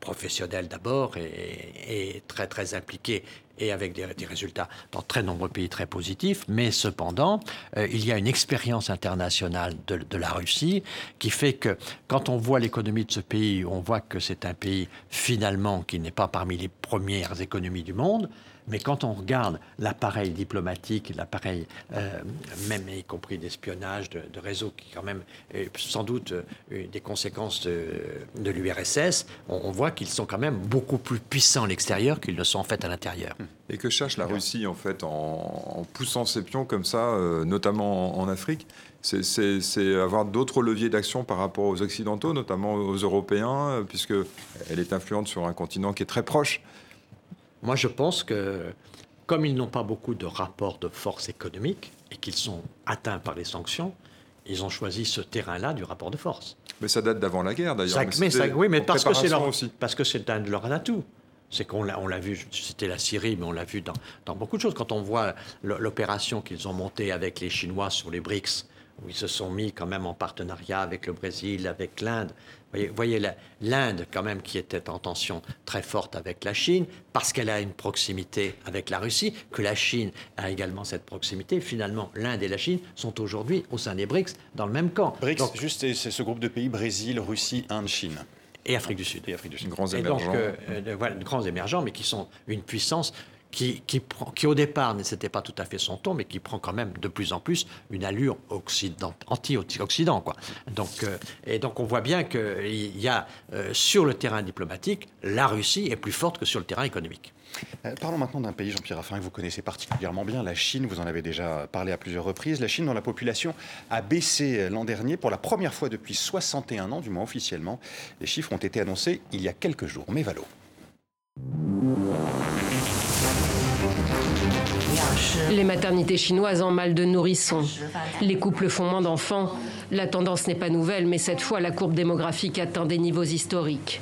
professionnelle d'abord et, très très impliquée et avec des, résultats dans très nombreux pays très positifs. Mais cependant, il y a une expérience internationale de, de, la Russie qui fait que quand on voit l'économie de ce pays, on voit que c'est un pays finalement qui n'est pas parmi les premières économies du monde. Mais quand on regarde l'appareil diplomatique, l'appareil euh, même y compris d'espionnage, de, de, réseau qui quand même est sans doute euh, des conséquences de, l'URSS, on, voit qu'ils sont quand même beaucoup plus puissants à l'extérieur qu'ils ne sont en fait à l'intérieur. Et que cherche la Russie en fait en, poussant ses pions comme ça, euh, notamment en, Afrique? C'est avoir d'autres leviers d'action par rapport aux Occidentaux, notamment aux Européens, puisque elle est influente sur un continent qui est très proche moi, je pense que comme ils n'ont pas beaucoup de rapports de force économique et qu'ils sont atteints par les sanctions, ils ont choisi ce terrain-là du rapport de force. Mais ça date d'avant la guerre, d'ailleurs. oui, mais parce que c'est leur, parce que c'est un de leurs atouts. C'est qu'on l'a, on l'a vu, c'était la Syrie, mais on l'a vu dans, dans, beaucoup de choses. Quand on voit l'opération qu'ils ont montée avec les Chinois sur les BRICS, où ils se sont mis quand même en partenariat avec le Brésil, avec l'Inde. Vous voyez, l'Inde, quand même, qui était en tension très forte avec la Chine, parce qu'elle a une proximité avec la Russie, que la Chine a également cette proximité. Finalement, l'Inde et la Chine sont aujourd'hui, au sein des BRICS, dans le même camp. BRICS, donc, juste, c'est ce groupe de pays, Brésil, Russie, Inde, Chine et Afrique du Sud. Et Afrique du Sud. Grands émergents. donc, euh, euh, voilà, grands émergents, mais qui sont une puissance qui, au départ n'était pas tout à fait son ton, mais qui prend quand même de plus en plus une allure anti-Occident. Donc, euh, et donc on voit bien qu'il y a euh, sur le terrain diplomatique, la Russie est plus forte que sur le terrain économique. Euh, parlons maintenant d'un pays, Jean-Pierre Raffarin, que vous connaissez particulièrement bien, la Chine. Vous en avez déjà parlé à plusieurs reprises. La Chine, dont la population a baissé l'an dernier pour la première fois depuis 61 ans, du moins officiellement. Les chiffres ont été annoncés il y a quelques jours. Mais Valo. Les maternités chinoises en mal de nourrissons. Les couples font moins d'enfants. La tendance n'est pas nouvelle, mais cette fois, la courbe démographique atteint des niveaux historiques.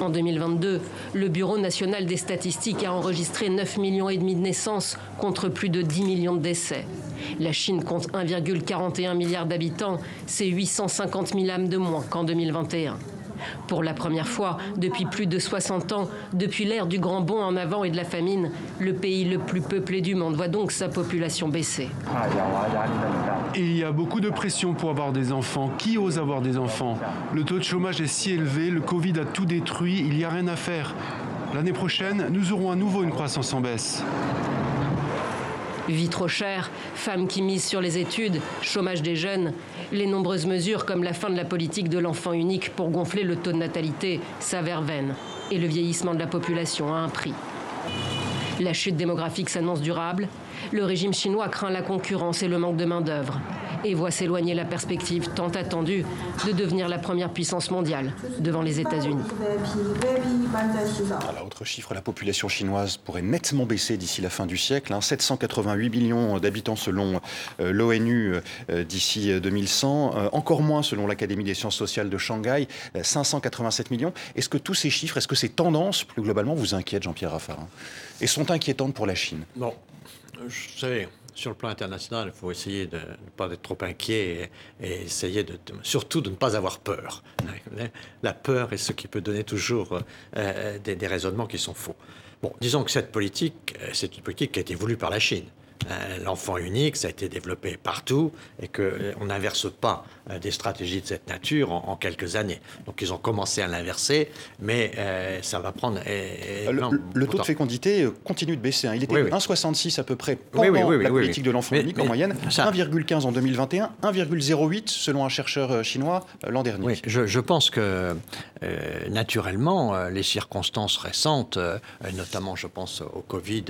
En 2022, le Bureau national des statistiques a enregistré 9 millions de naissances contre plus de 10 millions de décès. La Chine compte 1,41 milliard d'habitants, c'est 850 000 âmes de moins qu'en 2021. Pour la première fois depuis plus de 60 ans, depuis l'ère du grand bond en avant et de la famine, le pays le plus peuplé du monde voit donc sa population baisser. il y a beaucoup de pression pour avoir des enfants. Qui ose avoir des enfants? Le taux de chômage est si élevé, le Covid a tout détruit, il n'y a rien à faire. L'année prochaine, nous aurons à nouveau une croissance en baisse. Vie trop chère, femmes qui misent sur les études, chômage des jeunes. Les nombreuses mesures comme la fin de la politique de l'enfant unique pour gonfler le taux de natalité s'avèrent vaines. Et le vieillissement de la population a un prix. La chute démographique s'annonce durable. Le régime chinois craint la concurrence et le manque de main-d'œuvre. Et voit s'éloigner la perspective tant attendue de devenir la première puissance mondiale devant les États-Unis. Autre chiffre, la population chinoise pourrait nettement baisser d'ici la fin du siècle. 788 hein. millions d'habitants selon euh, l'ONU euh, d'ici 2100, euh, encore moins selon l'Académie des sciences sociales de Shanghai, 587 millions. Est-ce que tous ces chiffres, est-ce que ces tendances, plus globalement, vous inquiètent, Jean-Pierre Raffarin? Et sont inquiétantes pour la Chine? Bon, vous savez, sur le plan international, il faut essayer de ne pas être trop inquiet et, essayer de, surtout de ne pas avoir peur. La peur est ce qui peut donner toujours euh, des, des raisonnements qui sont faux. Bon, disons que cette politique, euh, c'est une politique qui a été voulue par la Chine. Euh, l'enfant unique, ça a été développé partout et qu'on n'inverse pas des stratégies de cette nature en, quelques années. Donc ils ont commencé à l'inverser, mais ça va prendre. le, taux de fécondité continue de baisser. Hein. Il était 1,66 à peu près pendant la politique de l'enfant unique en moyenne, 1,15 en 2021, 1,08 selon un chercheur chinois l'an dernier. Oui, je, pense que naturellement, les circonstances récentes, notamment je pense au Covid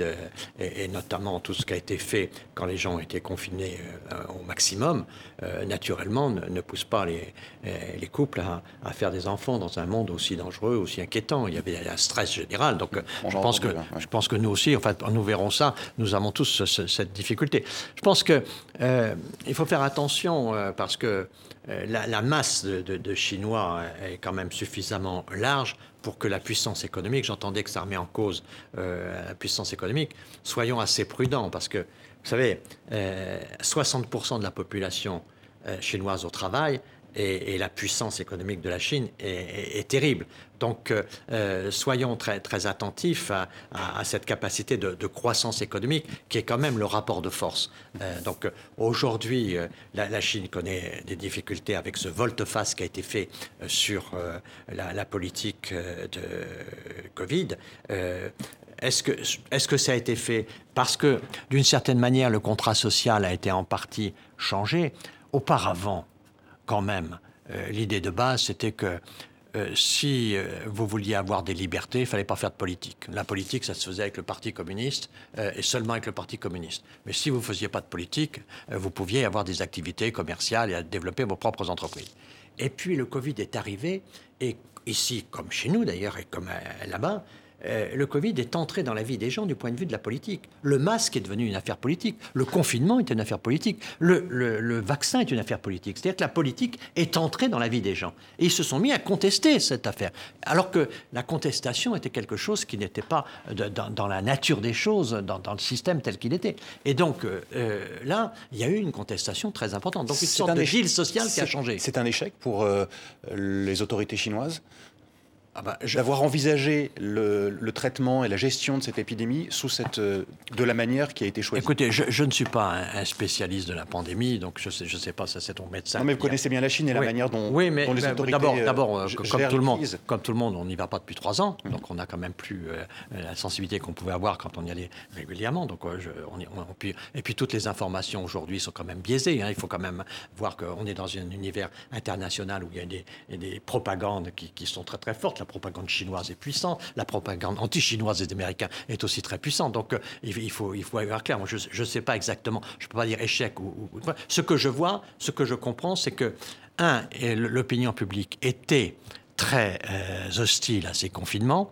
et, et notamment tout ce qui a été fait quand les gens étaient confinés euh, au maximum, euh, naturellement, ne, pousse pas les, euh, les couples à, faire des enfants dans un monde aussi dangereux, aussi inquiétant. Il y avait un stress général. Donc, je pense, que, je pense que nous aussi, en fait, nous verrons ça, nous avons tous cette difficulté. Je pense qu'il il faut faire attention parce que la, masse de, de, Chinois est quand même suffisamment large pour que la puissance économique, j'entendais que ça remet en cause la puissance économique, soyons assez prudents parce que vous savez, 60% euh, de la population euh, chinoise au travail et, la puissance économique de la Chine est, terrible. Donc, euh, soyons très, très attentifs à, cette capacité de, croissance économique qui est quand même le rapport de force. donc, aujourd'hui, la, Chine connaît des difficultés avec ce volte-face qui a été fait sur la, la, politique de Covid. Est-ce que, est que ça a été fait parce que, d'une certaine manière, le contrat social a été en partie changé Auparavant, quand même, euh, l'idée de base, c'était que euh, si euh, vous vouliez avoir des libertés, il ne fallait pas faire de politique. La politique, ça se faisait avec le Parti communiste et seulement avec le Parti communiste. Mais si vous ne faisiez pas de politique, vous pouviez avoir des activités commerciales et développer vos propres entreprises. Et puis le Covid est arrivé, et ici, comme chez nous d'ailleurs, et comme là-bas, euh, le Covid est entré dans la vie des gens du point de vue de la politique. Le masque est devenu une affaire politique. Le confinement est une affaire politique. Le, vaccin est une affaire politique. C'est-à-dire que la politique est entrée dans la vie des gens. Et ils se sont mis à contester cette affaire. Alors que la contestation était quelque chose qui n'était pas dans, la nature des choses, dans, le système tel qu'il était. Et donc euh, euh, là, il y a eu une contestation très importante. Donc une sorte de gile social qui a changé. C'est un échec pour les autorités chinoises? Ah bah, d'avoir envisagé le, traitement et la gestion de cette épidémie sous cette, euh, de la manière qui a été choisie Écoutez, je, ne suis pas un, spécialiste de la pandémie, donc je ne sais, je sais pas, ça c'est ton médecin. Non, mais vous connaissez bien la Chine et la manière dont, oui, mais, les autorités D'abord, euh, d'abord euh, comme, tout le monde, comme tout le monde, on n'y va pas depuis trois ans, mmh. donc on a quand même plus la sensibilité qu'on pouvait avoir quand on y allait régulièrement. Donc, je, on, et puis toutes les informations aujourd'hui sont quand même biaisées. Hein. il faut quand même voir qu'on est dans un univers international où il y a des, des propagandes qui, qui sont très très fortes la propagande chinoise est puissante, la propagande anti-chinoise des Américains est aussi très puissante. Donc euh, il, faut, il faut avoir clair. Moi, je ne sais pas exactement, je ne peux pas dire échec ou, Ce que je vois, ce que je comprends, c'est que, un, l'opinion publique était très euh, hostile à ces confinements.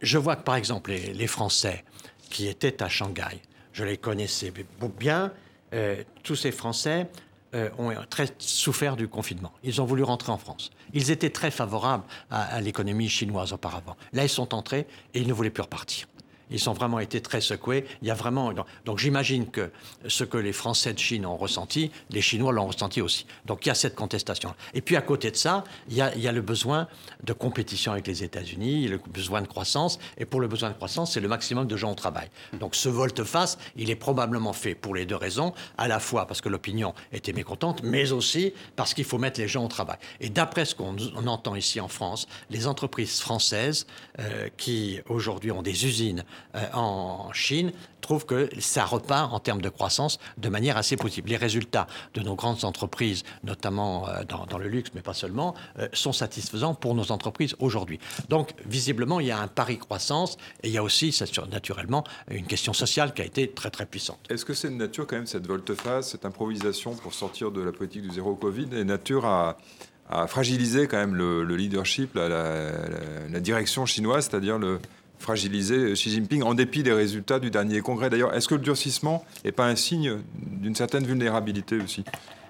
Je vois que, par exemple, les, Français qui étaient à Shanghai, je les connaissais bien, euh, tous ces Français euh, ont très souffert du confinement. Ils ont voulu rentrer en France. Ils étaient très favorables à l'économie chinoise auparavant. Là, ils sont entrés et ils ne voulaient plus repartir. Ils ont vraiment été très secoués. Il y a vraiment. Donc j'imagine que ce que les Français de Chine ont ressenti, les Chinois l'ont ressenti aussi. Donc il y a cette contestation. Et puis à côté de ça, il y a, le besoin de compétition avec les États-Unis, le besoin de croissance. Et pour le besoin de croissance, c'est le maximum de gens au travail. Donc ce volte-face, il est probablement fait pour les deux raisons. À la fois parce que l'opinion était mécontente, mais aussi parce qu'il faut mettre les gens au travail. Et d'après ce qu'on entend ici en France, les entreprises françaises euh, qui aujourd'hui ont des usines en Chine trouve que ça repart en termes de croissance de manière assez possible. Les résultats de nos grandes entreprises, notamment dans, le luxe, mais pas seulement, sont satisfaisants pour nos entreprises aujourd'hui. Donc, visiblement, il y a un pari croissance et il y a aussi, naturellement, une question sociale qui a été très, très puissante. Est-ce que c'est de nature, quand même, cette volte-face, cette improvisation pour sortir de la politique du zéro Covid, est nature à fragiliser quand même le, leadership, la, direction chinoise, c'est-à-dire le fragiliser Xi Jinping en dépit des résultats du dernier congrès. D'ailleurs, est-ce que le durcissement n'est pas un signe d'une certaine vulnérabilité aussi?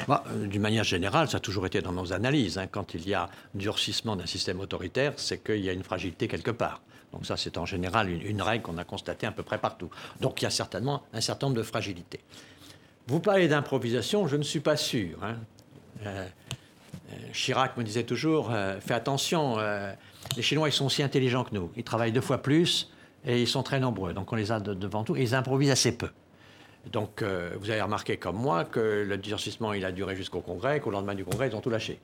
Bah, euh, D'une manière générale, ça a toujours été dans nos analyses. Hein. Quand il y a durcissement d'un système autoritaire, c'est qu'il y a une fragilité quelque part. Donc ça, c'est en général une, règle qu'on a constatée à peu près partout. Donc il y a certainement un certain nombre de fragilités. Vous parlez d'improvisation, je ne suis pas sûr. Hein. Euh, euh, Chirac me disait toujours, fais attention, les Chinois, ils sont aussi intelligents que nous. Ils travaillent deux fois plus et ils sont très nombreux. Donc on les a devant tout et ils improvisent assez peu. Donc vous avez remarqué comme moi que le durcissement, il a duré jusqu'au Congrès, qu'au lendemain du Congrès, ils ont tout lâché.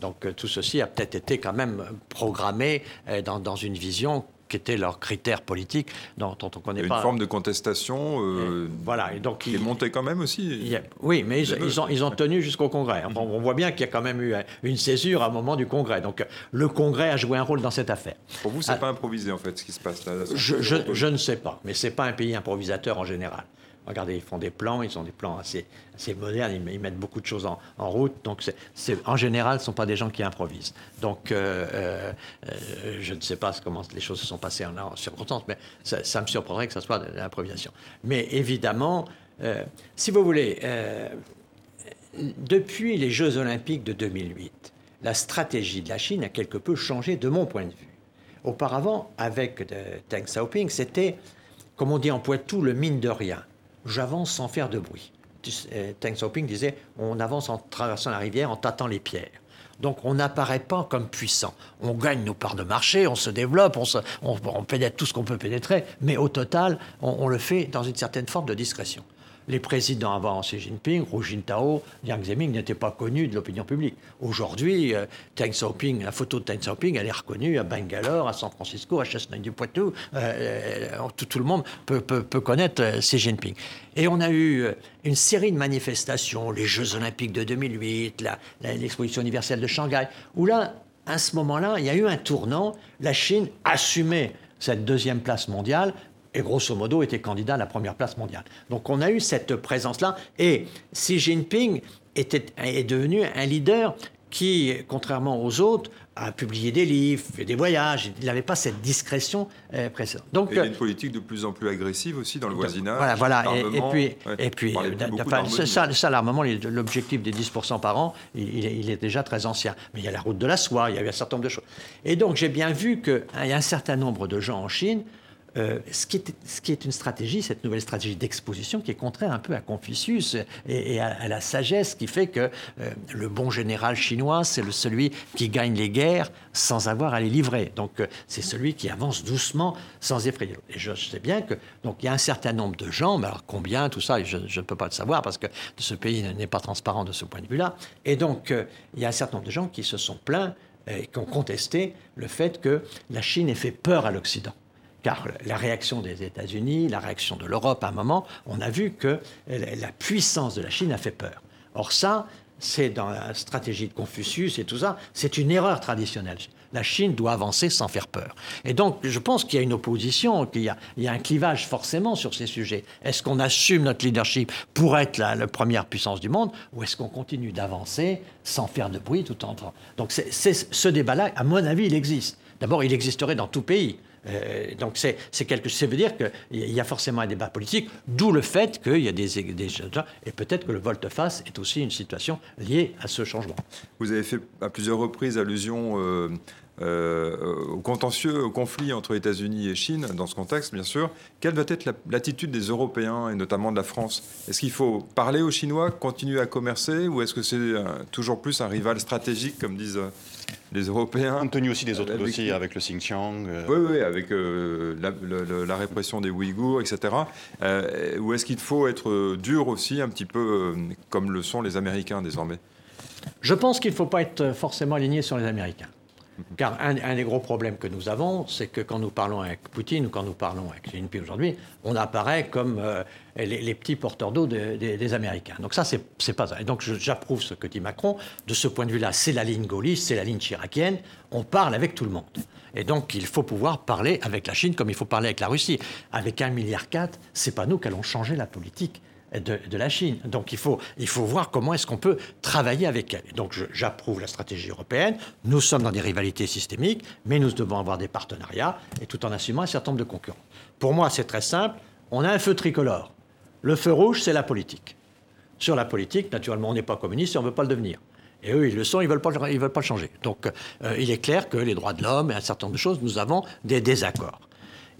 Donc tout ceci a peut-être été quand même programmé dans, dans une vision qui étaient leurs critères politiques dont, on ne connaît pas. Une forme de contestation euh, voilà, et donc, qui est montée quand même aussi. oui, mais ils, ont, ils ont tenu jusqu'au Congrès. on voit bien qu'il y a quand même eu une césure à un moment du Congrès. Donc le Congrès a joué un rôle dans cette affaire. Pour vous, c'est n'est ah. pas improvisé en fait ce qui se passe là je, je, je, ne sais pas, mais c'est pas un pays improvisateur en général. Regardez, ils font des plans, ils ont des plans assez, assez modernes, ils, mettent beaucoup de choses en, route. Donc, en général, ce ne sont pas des gens qui improvisent. Donc, euh, euh, euh, je ne sais pas comment les choses se sont passées en, circonstance, mais ça, me surprendrait que ce soit de l'improvisation. Mais évidemment, si vous voulez, depuis les Jeux Olympiques de 2008, la stratégie de la Chine a quelque peu changé de mon point de vue. Auparavant, avec Deng Xiaoping, c'était, comme on dit en Poitou, le mine de rien j'avance sans faire de bruit. Euh, Teng Xiaoping disait on avance en traversant la rivière en tâtant les pierres. Donc on n'apparaît pas comme puissant. On gagne nos parts de marché, on se développe, on, on, pénètre tout ce qu'on peut pénétrer, mais au total, on, le fait dans une certaine forme de discrétion les présidents avant Xi Jinping, Hu Jintao, Jiang Zemin n'étaient pas connus de l'opinion publique. Aujourd'hui, euh, la photo de Deng Xiaoping, elle est reconnue à Bangalore, à San Francisco, à Chasseneuil-du-Poitou. Euh, euh, tout, le monde peut, connaître Xi Jinping. Et on a eu une série de manifestations, les Jeux Olympiques de 2008, l'exposition universelle de Shanghai, où là, à ce moment-là, il y a eu un tournant. La Chine assumait cette deuxième place mondiale et grosso modo était candidat à la première place mondiale. Donc on a eu cette présence-là et Xi Jinping était, est devenu un leader qui, contrairement aux autres, a publié des livres, fait des voyages. Il n'avait pas cette discrétion euh, précédente. Donc, il y a une politique de plus en plus agressive aussi dans le voisinage. Voilà, voilà. Et, puis, et puis ça, ça l'armement, l'objectif des 10% par an, il, il, est déjà très ancien. Mais il y a la route de la soie, il y a eu un certain nombre de choses. Et donc, j'ai bien vu qu'il y a un certain nombre de gens en Chine euh, ce, qui est, une stratégie, cette nouvelle stratégie d'exposition, qui est contraire un peu à Confucius et, à, la sagesse qui fait que euh, le bon général chinois, c'est celui qui gagne les guerres sans avoir à les livrer. Donc, euh, c'est celui qui avance doucement sans effrayer. Et je, sais bien que donc il y a un certain nombre de gens, mais alors combien, tout ça, je, ne peux pas le savoir parce que ce pays n'est pas transparent de ce point de vue-là. Et donc, il y a un certain nombre de gens qui se sont plaints et qui ont contesté le fait que la Chine ait fait peur à l'Occident. Car la réaction des États-Unis, la réaction de l'Europe à un moment, on a vu que la puissance de la Chine a fait peur. Or ça, c'est dans la stratégie de Confucius et tout ça, c'est une erreur traditionnelle. La Chine doit avancer sans faire peur. Et donc, je pense qu'il y a une opposition, qu'il y, a, un clivage forcément sur ces sujets. Est-ce qu'on assume notre leadership pour être la, première puissance du monde, ou est-ce qu'on continue d'avancer sans faire de bruit tout en train? Donc, c'est, ce débat-là, à mon avis, il existe. D'abord, il existerait dans tout pays. Euh, donc c'est quelque ça veut dire qu'il y a forcément un débat politique, d'où le fait qu'il y a des, des et peut-être que le volte-face est aussi une situation liée à ce changement. Vous avez fait à plusieurs reprises allusion euh, euh, au contentieux, au conflit entre États-Unis et Chine, dans ce contexte, bien sûr. Quelle va être l'attitude des Européens et notamment de la France? Est-ce qu'il faut parler aux Chinois, continuer à commercer, ou est-ce que c'est toujours plus un rival stratégique, comme disent les Européens. Compte tenu aussi des autres dossiers avec le Xinjiang. Euh. Oui, oui, avec euh, la, répression des Ouïghours, etc. Euh, ou est-ce qu'il faut être dur aussi, un petit peu comme le sont les Américains désormais? Je pense qu'il ne faut pas être forcément aligné sur les Américains. Car un, des gros problèmes que nous avons, c'est que quand nous parlons avec Poutine ou quand nous parlons avec Xi Jinping aujourd'hui, on apparaît comme euh, les, petits porteurs d'eau des Américains. Donc ça, c'est pas ça. Et donc j'approuve ce que dit Macron. De ce point de vue-là, c'est la ligne gaulliste, c'est la ligne chiracienne. On parle avec tout le monde. Et donc il faut pouvoir parler avec la Chine comme il faut parler avec la Russie. Avec 1,4 milliard, c'est pas nous qui allons changer la politique de, la Chine. Donc il faut, il faut voir comment est-ce qu'on peut travailler avec elle. donc j'approuve la stratégie européenne. Nous sommes dans des rivalités systémiques, mais nous devons avoir des partenariats et tout en assumant un certain nombre de concurrents. Pour moi, c'est très simple. On a un feu tricolore. Le feu rouge, c'est la politique. Sur la politique, naturellement, on n'est pas communiste et on ne veut pas le devenir. Et eux, ils le sont, ils ne veulent, pas, ils veulent pas le changer. Donc, euh, il est clair que les droits de l'homme et un certain nombre de choses, nous avons des désaccords.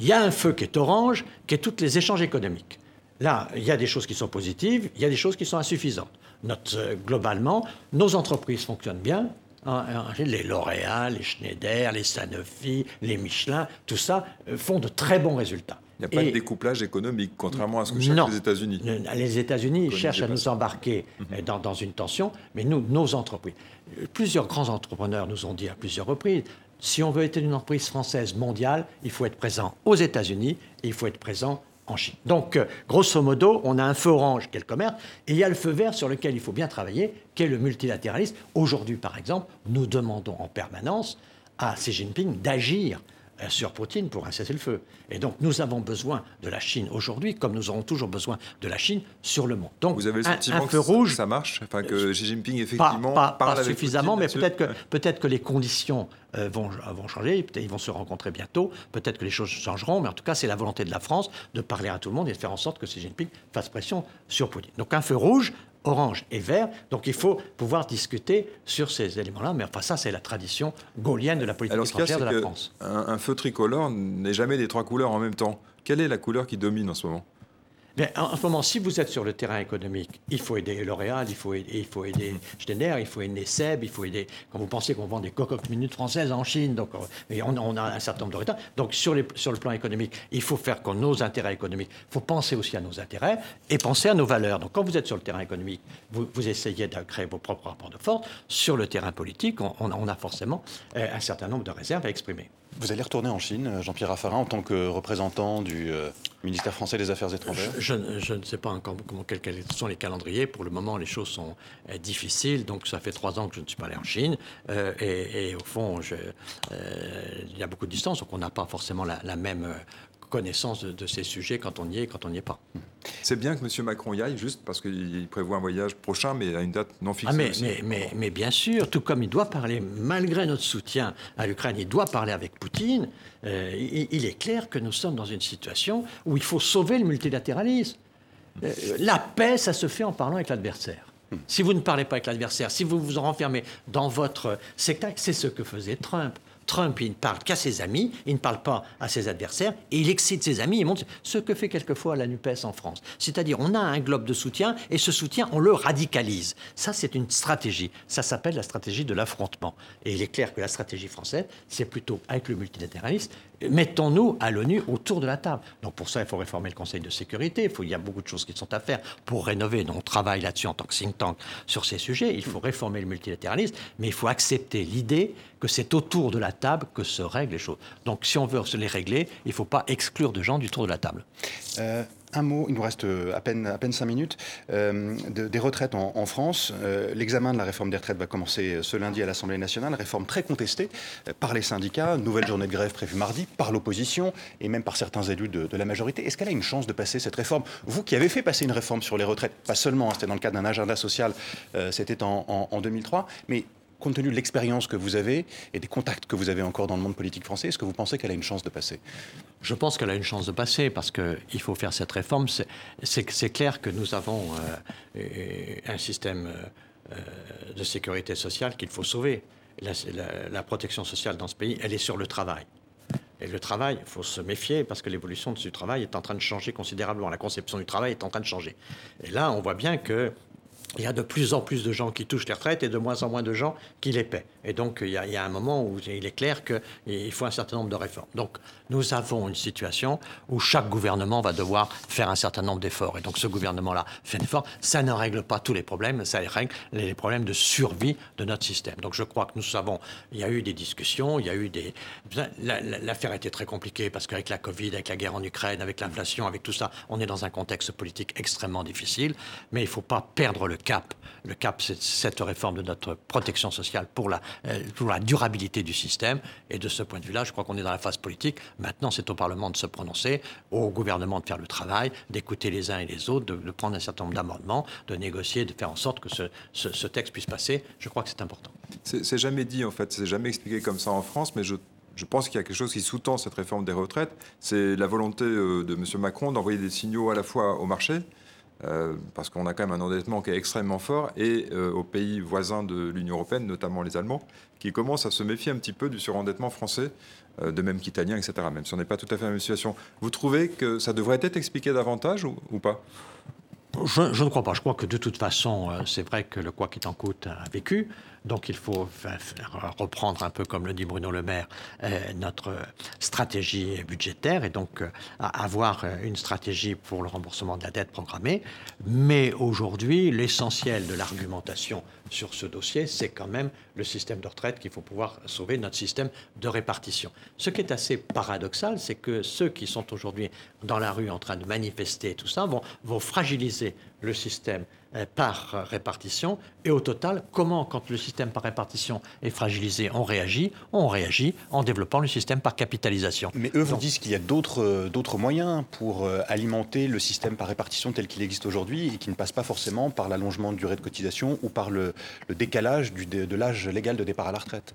Il y a un feu qui est orange, qui est tous les échanges économiques. Là, il y a des choses qui sont positives, il y a des choses qui sont insuffisantes. Euh, globalement, nos entreprises fonctionnent bien. Hein, hein, les L'Oréal, les Schneider, les Sanofi, les Michelin, tout ça euh, font de très bons résultats. Il n'y a pas de découplage économique, contrairement à ce que cherchent les États-Unis. Les États-Unis cherchent à nous embarquer mhm. dans, dans, une tension, mais nous, nos entreprises. Plusieurs grands entrepreneurs nous ont dit à plusieurs reprises si on veut être une entreprise française mondiale, il faut être présent aux États-Unis et il faut être présent en Chine. Donc, euh, grosso modo, on a un feu orange qui est le commerce, et il y a le feu vert sur lequel il faut bien travailler, qui est le multilatéralisme. Aujourd'hui, par exemple, nous demandons en permanence à Xi Jinping d'agir euh, sur Poutine pour un cessez-le-feu. Et donc nous avons besoin de la Chine aujourd'hui, comme nous aurons toujours besoin de la Chine sur le monde. Donc vous avez le sentiment que rouge, ça marche, enfin que Xi Jinping effectivement pas, pas, suffisamment, mais peut-être que peut-être que les conditions euh, vont, vont changer, ils vont se rencontrer bientôt, peut-être que les choses changeront, mais en tout cas c'est la volonté de la France de parler à tout le monde et de faire en sorte que Xi Jinping fasse pression sur Poutine. Donc un feu rouge, orange et vert. Donc il faut pouvoir discuter sur ces éléments-là. Mais enfin, ça, c'est la tradition gaulienne de la politique étrangère de la France. un feu tricolore n'est jamais des trois couleurs en même temps. Quelle est la couleur qui domine en ce moment? En, ce moment, si vous êtes sur le terrain économique, il faut aider L'Oréal, il faut aider, il faut aider Schneider, il faut aider Seb, il faut aider. Quand vous pensez qu'on vend des cocottes minutes françaises en Chine, donc euh, on, a un certain nombre de retards. Donc sur, le plan économique, il faut faire que nos intérêts économiques. Il faut penser aussi à nos intérêts et penser à nos valeurs. Donc quand vous êtes sur le terrain économique, vous, essayez de créer vos propres rapports de force. Sur le terrain politique, on, on a forcément euh, un certain nombre de réserves à exprimer. Vous allez retourner en Chine, euh, Jean-Pierre Raffarin, en tant que représentant du euh, ministère français des Affaires étrangères je, ne sais pas encore comment, quels, sont les calendriers. Pour le moment, les choses sont euh, difficiles. Donc, ça fait trois ans que je ne suis pas allé en Chine. et, au fond, il y a beaucoup de distance. Donc, on n'a pas forcément la même connaissance de, ces sujets quand on y est et quand on n'y est pas. C'est bien que M. Macron y aille, juste parce qu'il prévoit un voyage prochain, mais à une date non fixée. Ah, mais, mais, bien sûr, tout comme il doit parler, malgré notre soutien à l'Ukraine, il doit parler avec Poutine, euh, il, est clair que nous sommes dans une situation où il faut sauver le multilatéralisme. Euh, la paix, ça se fait en parlant avec l'adversaire. Si vous ne parlez pas avec l'adversaire, si vous vous renfermez dans votre secteur, c'est ce que faisait Trump. Trump, il ne parle qu'à ses amis, il ne parle pas à ses adversaires, et il excite ses amis, il montre ce que fait quelquefois la NUPES en France. C'est-à-dire, on a un globe de soutien, et ce soutien, on le radicalise. Ça, c'est une stratégie. Ça s'appelle la stratégie de l'affrontement. Et il est clair que la stratégie française, c'est plutôt avec le multilatéralisme, mettons-nous à l'ONU autour de la table. Donc pour ça, il faut réformer le Conseil de sécurité, il, faut, il y a beaucoup de choses qui sont à faire pour rénover, donc on travaille là-dessus en tant que think tank sur ces sujets, il faut réformer le multilatéralisme, mais il faut accepter l'idée que c'est autour de la table que se règlent les choses. Donc si on veut se les régler, il ne faut pas exclure de gens du tour de la table. Euh, un mot, il nous reste euh, à peine, à peine cinq minutes, euh, des retraites en, France. L'examen de la réforme des retraites va commencer ce lundi à l'Assemblée nationale, réforme très contestée par les syndicats, nouvelle journée de grève prévue mardi, par l'opposition et même par certains élus de, la majorité. Est-ce qu'elle a une chance de passer cette réforme? Vous qui avez fait passer une réforme sur les retraites, pas seulement, hein, c'était dans le cadre d'un agenda social, c'était en, en 2003, mais compte tenu de l'expérience que vous avez et des contacts que vous avez encore dans le monde politique français, est-ce que vous pensez qu'elle a une chance de passer? Je pense qu'elle a une chance de passer parce qu'il faut faire cette réforme. C'est clair que nous avons euh, un système euh, de sécurité sociale qu'il faut sauver. La, la, protection sociale dans ce pays, elle est sur le travail. Et le travail, il faut se méfier parce que l'évolution du travail est en train de changer considérablement. La conception du travail est en train de changer. Et là, on voit bien que il y a de plus en plus de gens qui touchent les retraites et de moins en moins de gens qui les paient. Et donc, il y a, un moment où il est clair qu'il faut un certain nombre de réformes. Donc, nous avons une situation où chaque gouvernement va devoir faire un certain nombre d'efforts. Et donc, ce gouvernement-là fait un effort. Ça ne règle pas tous les problèmes, ça règle les problèmes de survie de notre système. Donc, je crois que nous savons, il y a eu des discussions, il y a eu des... L'affaire était très compliquée parce qu'avec la Covid, avec la guerre en Ukraine, avec l'inflation, avec tout ça, on est dans un contexte politique extrêmement difficile. Mais il ne faut pas perdre le Le cap, c'est cette réforme de notre protection sociale pour la, euh, pour la durabilité du système. Et de ce point de vue-là, je crois qu'on est dans la phase politique. Maintenant, c'est au Parlement de se prononcer, au gouvernement de faire le travail, d'écouter les uns et les autres, de, prendre un certain nombre d'amendements, de négocier, de faire en sorte que ce, texte puisse passer. Je crois que c'est important. C'est jamais dit, en fait. C'est jamais expliqué comme ça en France, mais je je pense qu'il y a quelque chose qui sous-tend cette réforme des retraites. C'est la volonté euh, de M. Macron d'envoyer des signaux à la fois au marché, euh, parce qu'on a quand même un endettement qui est extrêmement fort, et euh, aux pays voisins de l'Union européenne, notamment les Allemands, qui commencent à se méfier un petit peu du surendettement français, euh, de même qu'Italien, etc., même si on n'est pas tout à fait dans la même situation. Vous trouvez que ça devrait être expliqué davantage ou, pas? Je, ne crois pas. Je crois que de toute façon, c'est vrai que le quoi qu'il en coûte a vécu. Donc il faut reprendre un peu, comme le dit Bruno Le Maire, euh, notre stratégie budgétaire et donc euh, avoir une stratégie pour le remboursement de la dette programmée. Mais aujourd'hui, l'essentiel de l'argumentation sur ce dossier, c'est quand même le système de retraite qu'il faut pouvoir sauver, notre système de répartition. Ce qui est assez paradoxal, c'est que ceux qui sont aujourd'hui dans la rue en train de manifester tout ça vont, fragiliser le système euh, par répartition. Et au total, comment, quand le système par répartition est fragilisé, on réagit? On réagit en développant le système par capitalisation. Mais eux vous disent qu'il y a euh, d'autres moyens pour euh, alimenter le système par répartition tel qu'il existe aujourd'hui et qui ne passe pas forcément par l'allongement de durée de cotisation ou par le, décalage de l'âge légal de départ à la retraite.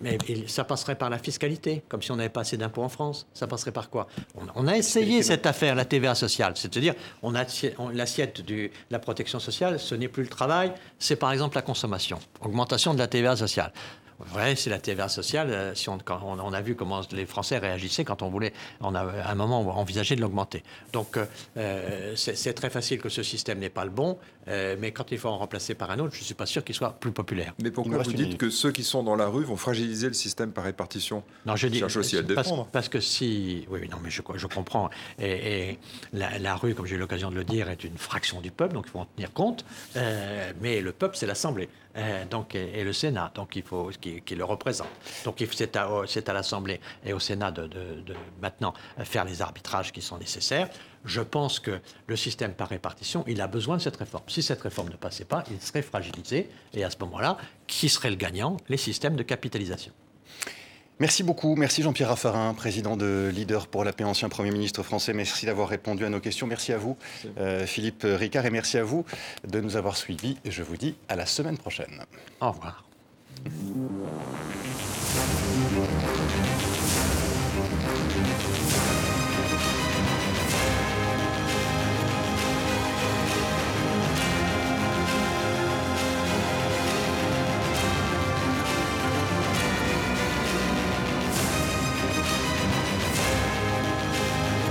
Mais ça passerait par la fiscalité, comme si on n'avait pas assez d'impôts en France. Ça passerait par quoi? On, a essayé cette affaire, la TVA sociale. C'est-à-dire, on a l'assiette de la protection sociale, ce n'est plus le travail, c'est par exemple la consommation. Augmentation de la TVA sociale. Vrai, c'est la TVA sociale. Euh, si on, on, a vu comment les Français réagissaient quand on voulait, on a à un moment envisagé de l'augmenter. Donc, euh, euh, c'est très facile que ce système n'est pas le bon, mais quand il faut en remplacer par un autre, je ne suis pas sûr qu'il soit plus populaire. Mais pourquoi vous dites que ceux qui sont dans la rue vont fragiliser le système par répartition Non, je dis cherche aussi à le défendre. Parce, que si, oui, non, mais je, je comprends. Et, la, la, rue, comme j'ai eu l'occasion de le dire, est une fraction du peuple, donc il faut en tenir compte. mais le peuple, c'est l'Assemblée. Euh, donc, et, le Sénat, donc il faut qui, le représente. Donc c'est à, à l'Assemblée et au Sénat de, maintenant faire les arbitrages qui sont nécessaires je pense que le système par répartition, il a besoin de cette réforme. Si cette réforme ne passait pas, il serait fragilisé. Et à ce moment-là, qui serait le gagnant? Les systèmes de capitalisation. Merci beaucoup. Merci Jean-Pierre Raffarin, président de Leader pour la paix, ancien Premier ministre français. Merci d'avoir répondu à nos questions. Merci à vous, euh, Philippe Ricard, et merci à vous de nous avoir suivis. Je vous dis à la semaine prochaine. Au revoir.